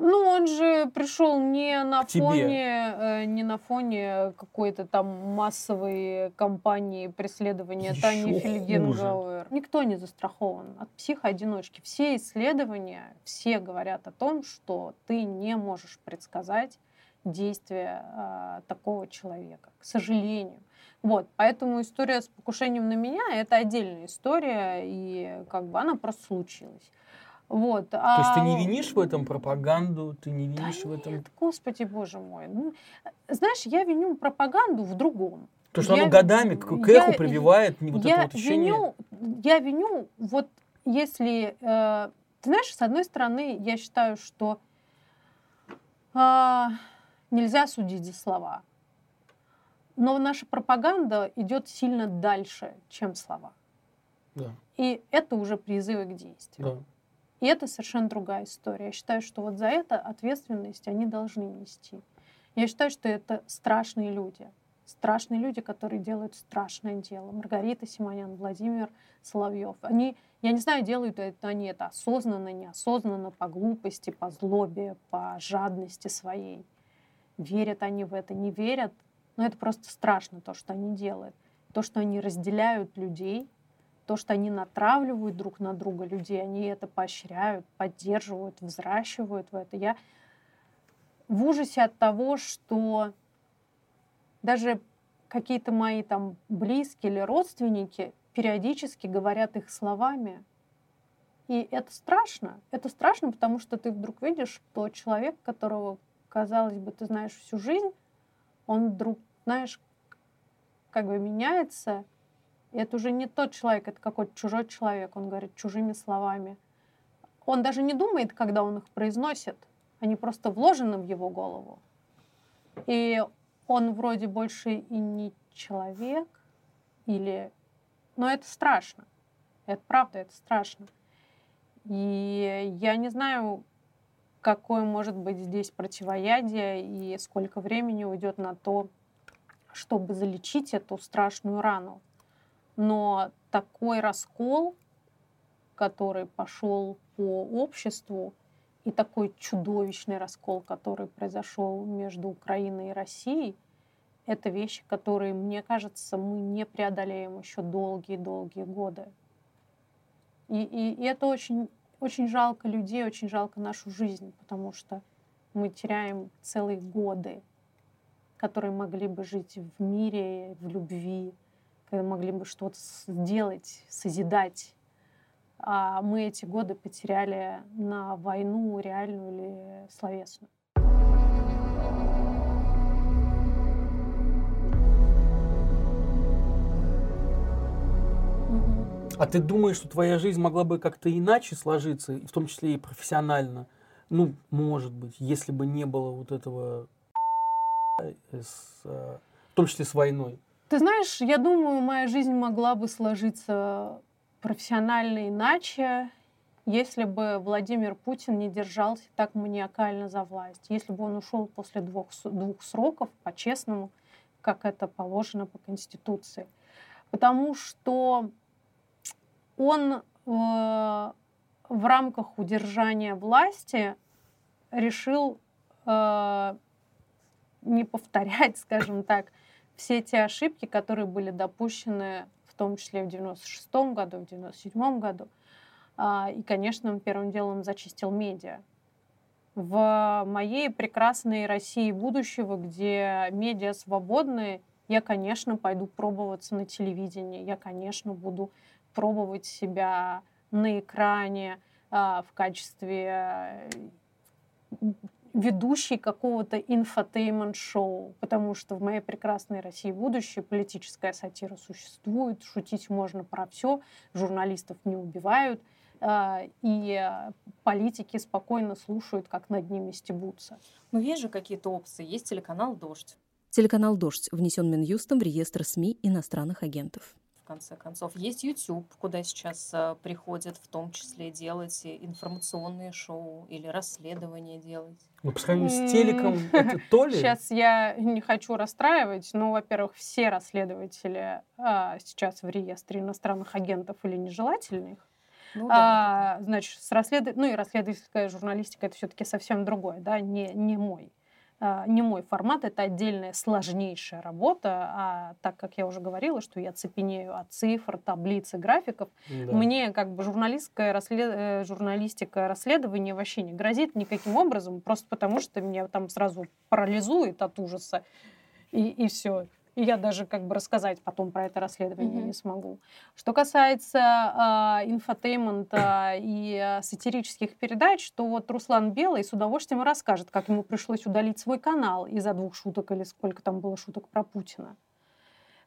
Ну, он же пришел не на фоне, э, не на фоне какой-то там массовой кампании преследования Еще Тани Фельгенгауэр. Никто не застрахован от психоодиночки. Все исследования, все говорят о том, что ты не можешь предсказать действия э, такого человека, к сожалению. Вот, поэтому история с покушением на меня это отдельная история, и как бы она просто случилась. Вот. То а... есть ты не а, винишь в этом пропаганду, ты не винишь да в этом... Нет, господи, боже мой. Ну, знаешь, я виню пропаганду в другом. То, что я, оно годами к, эху прививает вот я это вот ощущение... Виню, я виню, вот если... Э, ты знаешь, с одной стороны, я считаю, что э, нельзя судить за слова. Но наша пропаганда идет сильно дальше, чем слова. Да. И это уже призывы к действию. Да. И это совершенно другая история. Я считаю, что вот за это ответственность они должны нести. Я считаю, что это страшные люди. Страшные люди, которые делают страшное дело. Маргарита Симонян, Владимир Соловьев. Они, я не знаю, делают это они это осознанно, неосознанно, по глупости, по злобе, по жадности своей. Верят они в это, не верят. Но это просто страшно, то, что они делают. То, что они разделяют людей, то, что они натравливают друг на друга людей, они это поощряют, поддерживают, взращивают в это. Я в ужасе от того, что даже какие-то мои там близкие или родственники периодически говорят их словами. И это страшно. Это страшно, потому что ты вдруг видишь, что человек, которого, казалось бы, ты знаешь всю жизнь, он вдруг, знаешь, как бы меняется, и это уже не тот человек, это какой-то чужой человек, он говорит чужими словами. Он даже не думает, когда он их произносит, они просто вложены в его голову. И он вроде больше и не человек, или... Но это страшно. Это правда, это страшно. И я не знаю, какое может быть здесь противоядие и сколько времени уйдет на то, чтобы залечить эту страшную рану. Но такой раскол, который пошел по обществу, и такой чудовищный раскол, который произошел между Украиной и Россией, это вещи, которые, мне кажется, мы не преодолеем еще долгие-долгие годы. И, и, и это очень, очень жалко людей, очень жалко нашу жизнь, потому что мы теряем целые годы, которые могли бы жить в мире, в любви, когда могли бы что-то сделать, созидать. А мы эти годы потеряли на войну реальную или словесную. А ты думаешь, что твоя жизнь могла бы как-то иначе сложиться, в том числе и профессионально? Ну, может быть, если бы не было вот этого, с, э, в том числе с войной. Ты знаешь, я думаю, моя жизнь могла бы сложиться профессионально иначе, если бы Владимир Путин не держался так маниакально за власть, если бы он ушел после двух, двух сроков по-честному, как это положено по Конституции. Потому что он э, в рамках удержания власти решил э, не повторять, скажем так, все те ошибки, которые были допущены в том числе в 96 году, в 97 году. А, и, конечно, он первым делом зачистил медиа. В моей прекрасной России будущего, где медиа свободны, я, конечно, пойду пробоваться на телевидении, я, конечно, буду пробовать себя на экране а, в качестве ведущий какого-то инфотеймент-шоу, потому что в моей прекрасной России будущее политическая сатира существует, шутить можно про все, журналистов не убивают, а, и политики спокойно слушают, как над ними стебутся. Ну, есть же какие-то опции. Есть телеканал «Дождь». Телеканал «Дождь» внесен Минюстом в реестр СМИ иностранных агентов конце концов. Есть YouTube, куда сейчас э, приходят в том числе делать информационные шоу или расследования делать. Ну, по сравнению с телеком, это то ли? Сейчас я не хочу расстраивать, но, во-первых, все расследователи а, сейчас в реестре иностранных агентов или нежелательных. Ну, да, а, значит, с расслед... ну и расследовательская журналистика это все-таки совсем другое, да, не, не мой. А, не мой формат, это отдельная сложнейшая работа, а так как я уже говорила, что я цепенею от цифр, таблиц и графиков, да. мне как бы журналистская расслед... Э, журналистика расследования вообще не грозит никаким образом, просто потому что меня там сразу парализует от ужаса, и, и все. И я даже как бы рассказать потом про это расследование mm-hmm. не смогу. Что касается э, инфотеймента и э, сатирических передач, то вот Руслан Белый с удовольствием расскажет, как ему пришлось удалить свой канал из-за двух шуток или сколько там было шуток про Путина.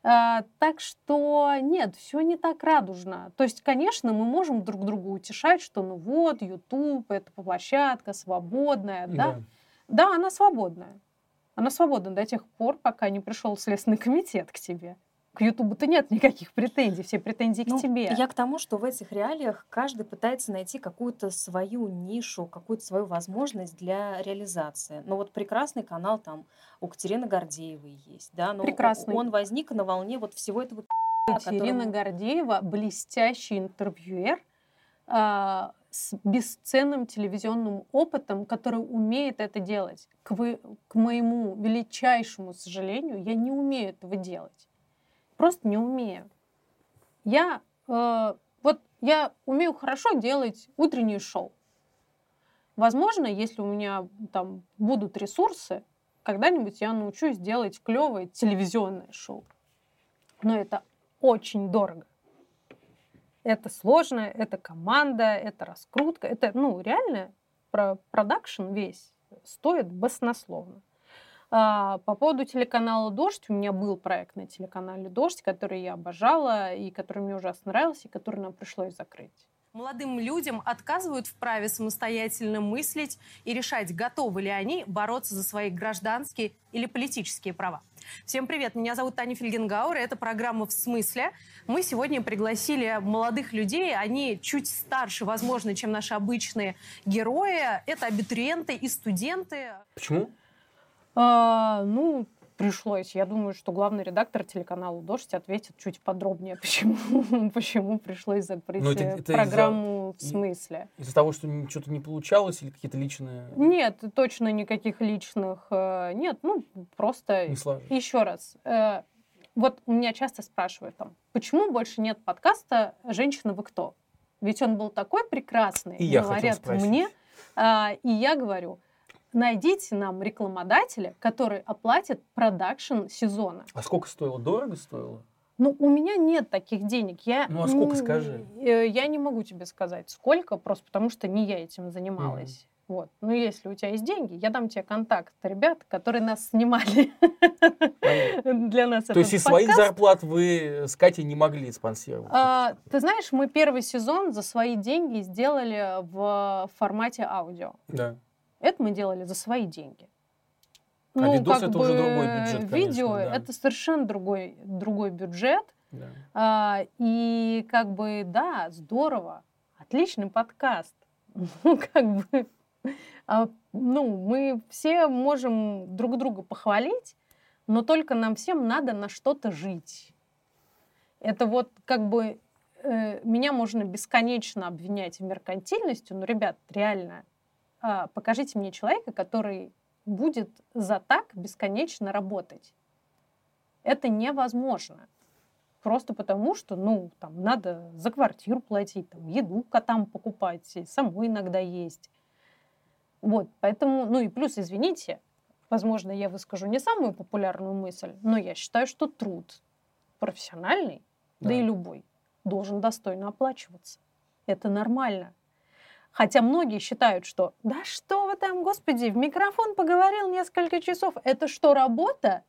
А, так что нет, все не так радужно. То есть, конечно, мы можем друг друга утешать, что ну вот, YouTube это площадка свободная, да? Да, да она свободная. Она свободна до тех пор, пока не пришел Следственный комитет к тебе. К Ютубу-то нет никаких претензий, все претензии Ну, к тебе. Я к тому, что в этих реалиях каждый пытается найти какую-то свою нишу, какую-то свою возможность для реализации. Ну вот прекрасный канал там у Катерины Гордеевой есть, да, но Прекрасный. он возник на волне вот всего этого Екатерина которым- Гордеева блестящий интервьюер с бесценным телевизионным опытом, который умеет это делать. К, вы- к моему величайшему сожалению, я не умею этого делать. Просто не умею. Я э, вот я умею хорошо делать утреннее шоу. Возможно, если у меня там будут ресурсы, когда-нибудь я научусь делать клевое телевизионное шоу. Но это очень дорого. Это сложно, это команда, это раскрутка, это, ну, реально про продакшн весь стоит баснословно. А, по поводу телеканала «Дождь», у меня был проект на телеканале «Дождь», который я обожала, и который мне ужасно нравился, и который нам пришлось закрыть. Молодым людям отказывают в праве самостоятельно мыслить и решать, готовы ли они бороться за свои гражданские или политические права. Всем привет, меня зовут Таня Фельгенгауэр, и это программа «В смысле?». Мы сегодня пригласили молодых людей, они чуть старше, возможно, чем наши обычные герои. Это абитуриенты и студенты. Почему? А, ну, пришлось. Я думаю, что главный редактор телеканала «Дождь» ответит чуть подробнее, почему, почему пришлось закрыть Ну, это- э, это программу в смысле. Из-за того, что что-то не получалось или какие-то личные Нет, точно никаких личных э, нет. Ну, просто не еще раз. э, Вот меня часто спрашивают там, почему больше нет подкаста «Женщина, вы кто?» Ведь он был такой прекрасный, И говорят мне. А, И я говорю, найдите нам рекламодателя, который оплатит продакшн сезона. А сколько стоило? Дорого стоило? Ну, у меня нет таких денег. Я, Ну, а сколько, скажи? э, Я не могу тебе сказать, сколько, просто потому что не я этим занималась. Вот. Ну, если у тебя есть деньги, я дам тебе контакт ребят, которые нас снимали. Для нас То есть из своих зарплат вы с Катей не могли спонсировать? А, Ты знаешь, мы первый сезон за свои деньги сделали в формате аудио. Да. Это мы делали за свои деньги. А видос это уже другой бюджет, конечно, Видео да. это совершенно другой, другой бюджет. да. А, и как бы, да, здорово, отличный подкаст. Ну, как бы, а, ну, мы все можем друг друга похвалить, но только нам всем надо на что-то жить. Это вот как бы э, меня можно бесконечно обвинять в меркантильности, но, ребят, реально, покажите мне человека, который будет за так бесконечно работать. Это невозможно. Просто потому, что, ну, там, надо за квартиру платить, там, еду котам покупать, и самой иногда есть. Вот, поэтому, ну и плюс, извините, возможно, я выскажу не самую популярную мысль, но я считаю, что труд профессиональный, да, Да. и любой, должен достойно оплачиваться. Это нормально. Хотя многие считают, что да что вы там, господи, в микрофон поговорил несколько часов, это что, работа?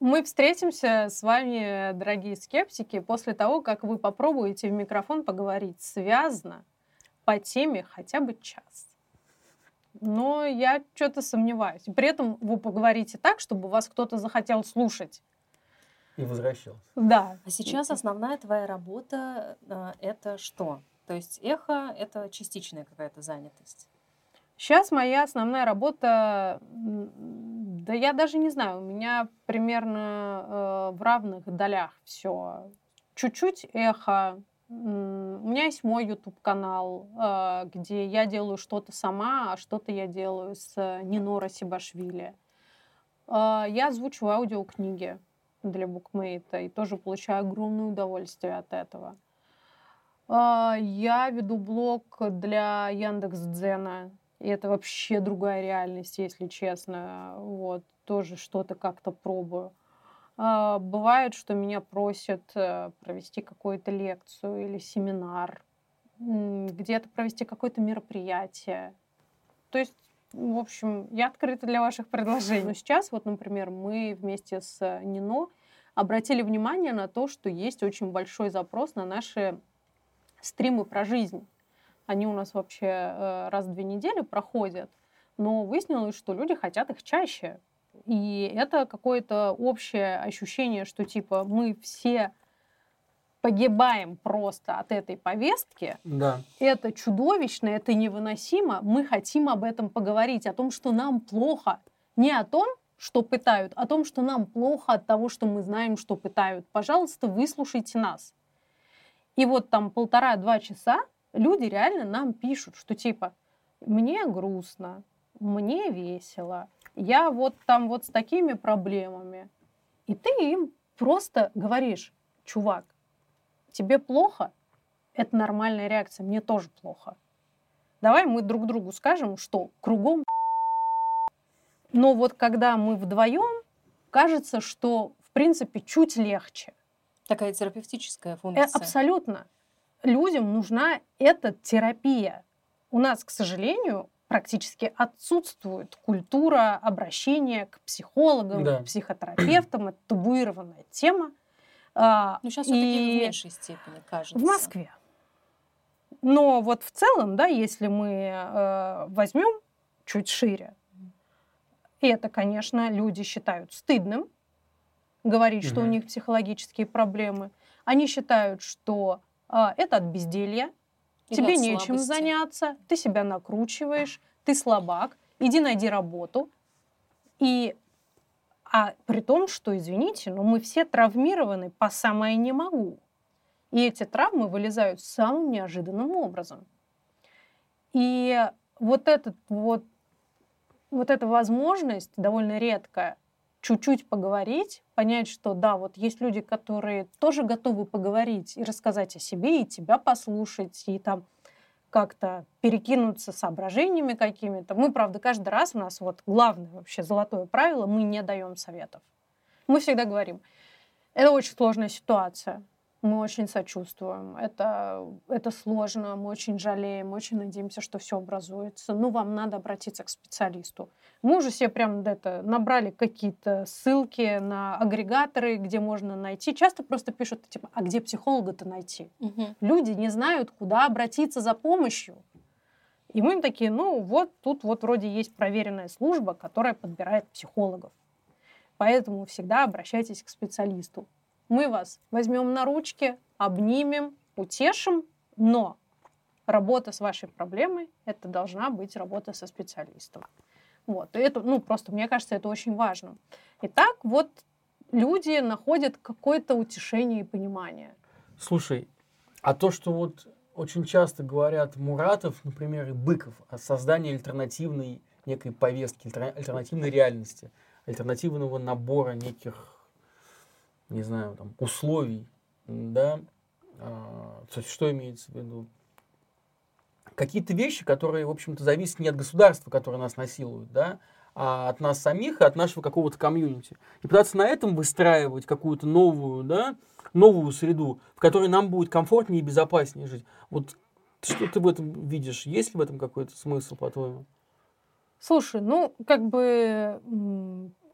Мы встретимся с вами, дорогие скептики, после того, как вы попробуете в микрофон поговорить связно по теме хотя бы час. Но я что-то сомневаюсь. И при этом вы поговорите так, чтобы вас кто-то захотел слушать. И возвращался. Да. А сейчас основная твоя работа э, это что? То есть эхо это частичная какая-то занятость. Сейчас моя основная работа, да я даже не знаю, у меня примерно э, в равных долях все. Чуть-чуть эхо. У меня есть мой YouTube-канал, э, где я делаю что-то сама, а что-то я делаю с э, Нино Сибашвили. Я озвучиваю аудиокниги для букмейта и тоже получаю огромное удовольствие от этого. А, Я веду блог для Яндекс.Дзена. И это вообще другая реальность, если честно. Вот, тоже что-то как-то пробую. А, Бывает, что меня просят э, провести какую-то лекцию или семинар, где-то провести какое-то мероприятие. То есть, в общем, я открыта для ваших предложений. Но сейчас, вот, например, мы вместе с Нино обратили внимание на то, что есть очень большой запрос на наши стримы про жизнь. Они у нас вообще э, раз в две недели проходят. но выяснилось, что люди хотят их чаще. И это какое-то общее ощущение, что типа мы все погибаем просто от этой повестки. Да. Это чудовищно, это невыносимо. Мы хотим об этом поговорить, о том, что нам плохо. Не о том, что пытают, а о том, что нам плохо от того, что мы знаем, что пытают. Пожалуйста, выслушайте нас. И вот там полтора-два часа люди реально нам пишут, что типа мне грустно, мне весело, я вот там вот с такими проблемами. И ты им просто говоришь, чувак, тебе плохо, это нормальная реакция, мне тоже плохо. Давай мы друг другу скажем, что кругом но вот когда мы вдвоем, кажется, что в принципе чуть легче. Такая терапевтическая функция. Э, абсолютно. Людям нужна эта терапия. У нас, к сожалению, практически отсутствует культура обращения к психологам, да. к психотерапевтам. Это табуированная тема. А, ну, сейчас и... все-таки в меньшей степени, кажется. В Москве. Но вот в целом, да, если мы э, возьмем чуть шире, это, конечно, люди считают стыдным говорить, угу. что у них психологические проблемы. Они считают, что э, это от безделья, Или тебе от нечем слабости. заняться, ты себя накручиваешь, ты слабак, иди найди работу. И а при том, что, извините, но мы все травмированы по самое не могу. И эти травмы вылезают самым неожиданным образом. И вот этот вот вот эта возможность довольно редкая чуть-чуть поговорить, понять, что да, вот есть люди, которые тоже готовы поговорить и рассказать о себе, и тебя послушать, и там как-то перекинуться соображениями какими-то. Мы, правда, каждый раз у нас вот главное вообще золотое правило, мы не даем советов. Мы всегда говорим, это очень сложная ситуация, мы очень сочувствуем. Это, это сложно, мы очень жалеем, очень надеемся, что все образуется. Ну, вам надо обратиться к специалисту. Мы уже себе прям это набрали какие-то ссылки на агрегаторы, где можно найти. Часто просто пишут, типа, а где психолога-то найти? Угу. Люди не знают, куда обратиться за помощью. И мы им такие, ну вот тут вот вроде есть проверенная служба, которая подбирает психологов. Поэтому всегда обращайтесь к специалисту мы вас возьмем на ручки, обнимем, утешим, но работа с вашей проблемой – это должна быть работа со специалистом. Вот. И это, ну, просто, мне кажется, это очень важно. Итак, вот люди находят какое-то утешение и понимание. Слушай, а то, что вот очень часто говорят Муратов, например, и Быков о создании альтернативной некой повестки, альтернативной реальности, альтернативного набора неких не знаю, там, условий, да, а, что имеется в виду? Какие-то вещи, которые, в общем-то, зависят не от государства, которое нас насилует, да, а от нас самих и от нашего какого-то комьюнити. И пытаться на этом выстраивать какую-то новую, да, новую среду, в которой нам будет комфортнее и безопаснее жить. Вот что ты в этом видишь? Есть ли в этом какой-то смысл, по-твоему? Слушай, ну, как бы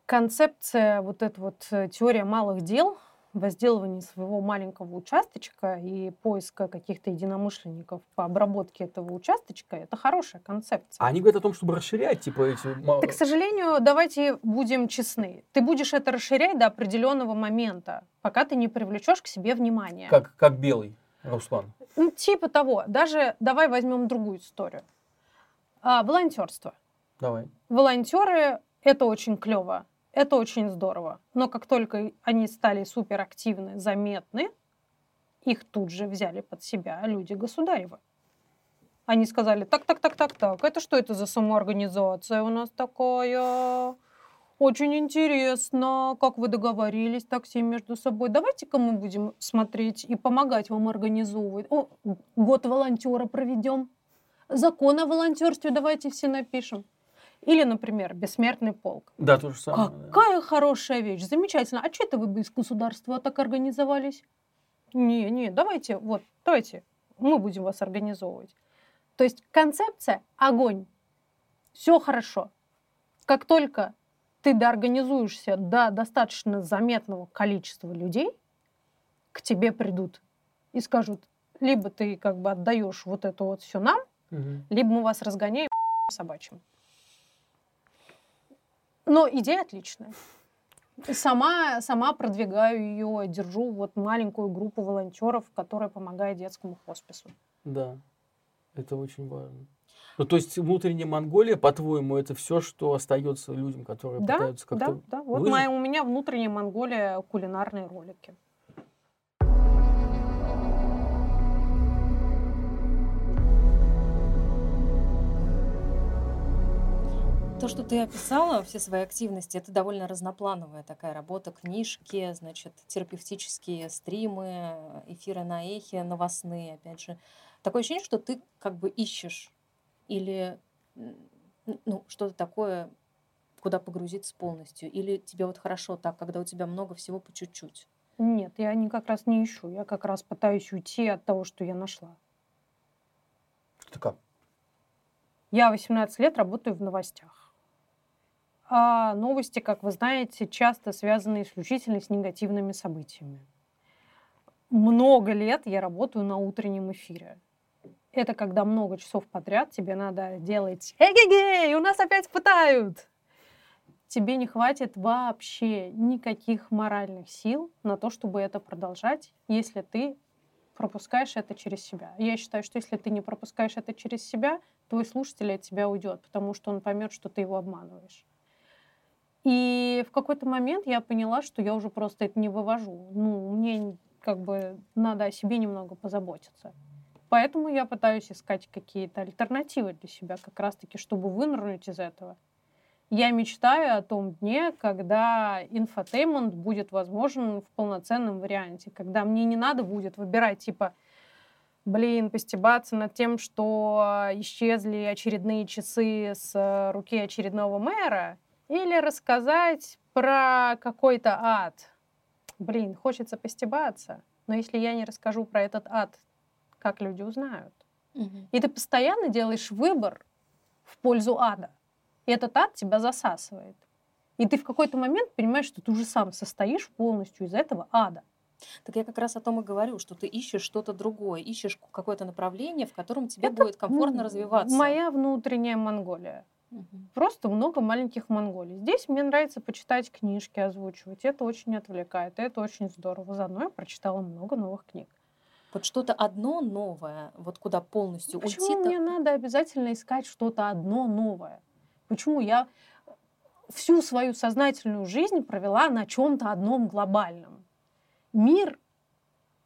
концепция, вот эта вот э, теория малых дел, возделывания своего маленького участочка и поиска каких-то единомышленников по обработке этого участочка, это хорошая концепция. А они говорят о том, чтобы расширять, типа, эти... Так, к сожалению, давайте будем честны. Ты будешь это расширять до определенного момента, пока ты не привлечешь к себе внимание. Как, как белый, Руслан. Ну, типа того. Даже давай возьмем другую историю. А, волонтерство. Давай. Волонтеры это очень клево. Это очень здорово. Но как только они стали суперактивны, заметны, их тут же взяли под себя люди государева. Они сказали, так, так, так, так, так, это что это за самоорганизация у нас такая? Очень интересно, как вы договорились так все между собой. Давайте-ка мы будем смотреть и помогать вам организовывать. О, год волонтера проведем. Закон о волонтерстве давайте все напишем. Или, например, бессмертный полк. Да, то же самое. Какая да. хорошая вещь, замечательно. А что это вы без государства так организовались? Не, не, давайте, вот, давайте, мы будем вас организовывать. То есть концепция – огонь. Все хорошо. Как только ты доорганизуешься до достаточно заметного количества людей, к тебе придут и скажут, либо ты как бы отдаешь вот это вот все нам, угу. либо мы вас разгоняем собачьим. Но идея отличная. Сама, сама продвигаю ее, держу вот маленькую группу волонтеров, которая помогает детскому хоспису. Да, это очень важно. Ну, то есть внутренняя Монголия, по-твоему, это все, что остается людям, которые да, пытаются как-то. Да, да. Вот моя, у меня внутренняя Монголия кулинарные ролики. То, что ты описала, все свои активности, это довольно разноплановая такая работа, книжки, значит, терапевтические стримы, эфиры на эхе, новостные, опять же. Такое ощущение, что ты как бы ищешь или ну, что-то такое, куда погрузиться полностью, или тебе вот хорошо так, когда у тебя много всего по чуть-чуть? Нет, я не как раз не ищу, я как раз пытаюсь уйти от того, что я нашла. Это как? Я 18 лет работаю в новостях. А новости, как вы знаете, часто связаны исключительно с негативными событиями. Много лет я работаю на утреннем эфире. Это когда много часов подряд тебе надо делать «Эгегей, у нас опять пытают!» Тебе не хватит вообще никаких моральных сил на то, чтобы это продолжать, если ты пропускаешь это через себя. Я считаю, что если ты не пропускаешь это через себя, твой слушатель от тебя уйдет, потому что он поймет, что ты его обманываешь. И в какой-то момент я поняла, что я уже просто это не вывожу. Ну, мне как бы надо о себе немного позаботиться. Поэтому я пытаюсь искать какие-то альтернативы для себя, как раз-таки, чтобы вынырнуть из этого. Я мечтаю о том дне, когда инфотеймент будет возможен в полноценном варианте, когда мне не надо будет выбирать, типа, блин, постебаться над тем, что исчезли очередные часы с руки очередного мэра, или рассказать про какой-то ад. Блин, хочется постебаться. Но если я не расскажу про этот ад, как люди узнают? Угу. И ты постоянно делаешь выбор в пользу ада. И этот ад тебя засасывает. И ты в какой-то момент понимаешь, что ты уже сам состоишь полностью из этого ада. Так я как раз о том и говорю, что ты ищешь что-то другое, ищешь какое-то направление, в котором тебе Это будет комфортно развиваться. Моя внутренняя Монголия. Угу. Просто много маленьких монголий. Здесь мне нравится почитать книжки, озвучивать. Это очень отвлекает, это очень здорово. Заодно я прочитала много новых книг. Вот что-то одно новое, вот куда полностью Почему уйти. Почему мне надо обязательно искать что-то одно новое? Почему я всю свою сознательную жизнь провела на чем-то одном глобальном? Мир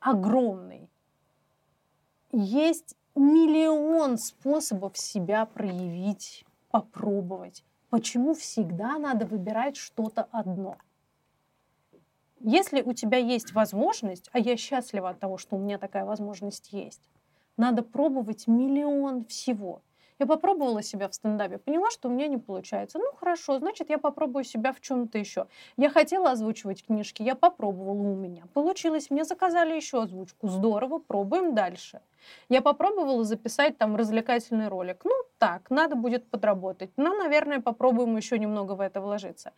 огромный. Есть миллион способов себя проявить попробовать. Почему всегда надо выбирать что-то одно? Если у тебя есть возможность, а я счастлива от того, что у меня такая возможность есть, надо пробовать миллион всего – я попробовала себя в стендапе, поняла, что у меня не получается. Ну хорошо, значит, я попробую себя в чем-то еще. Я хотела озвучивать книжки, я попробовала у меня. Получилось, мне заказали еще озвучку. Здорово, пробуем дальше. Я попробовала записать там развлекательный ролик. Ну так, надо будет подработать. Ну, наверное, попробуем еще немного в это вложиться.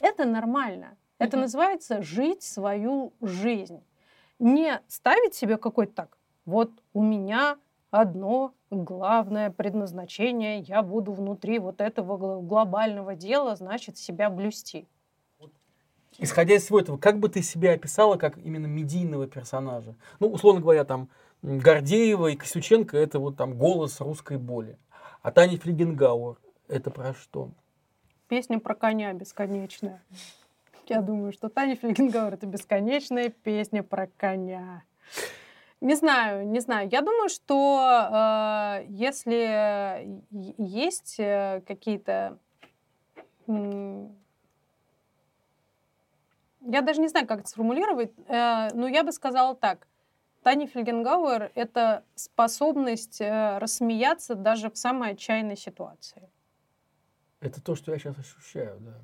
Это нормально. Это mm-hmm. называется жить свою жизнь. Не ставить себе какой-то так, вот у меня одно главное предназначение, я буду внутри вот этого глобального дела, значит, себя блюсти. Исходя из всего этого, как бы ты себя описала как именно медийного персонажа? Ну, условно говоря, там, Гордеева и Косюченко – это вот там голос русской боли. А Таня Флигенгауэр – это про что? Песня про коня бесконечная. Я думаю, что Таня Флигенгауэр – это бесконечная песня про коня. Не знаю, не знаю. Я думаю, что э, если есть э, какие-то... Я даже не знаю, как это сформулировать, э, но я бы сказала так. Таня Фельгенгауэр — это способность э, рассмеяться даже в самой отчаянной ситуации. Это то, что я сейчас ощущаю, да.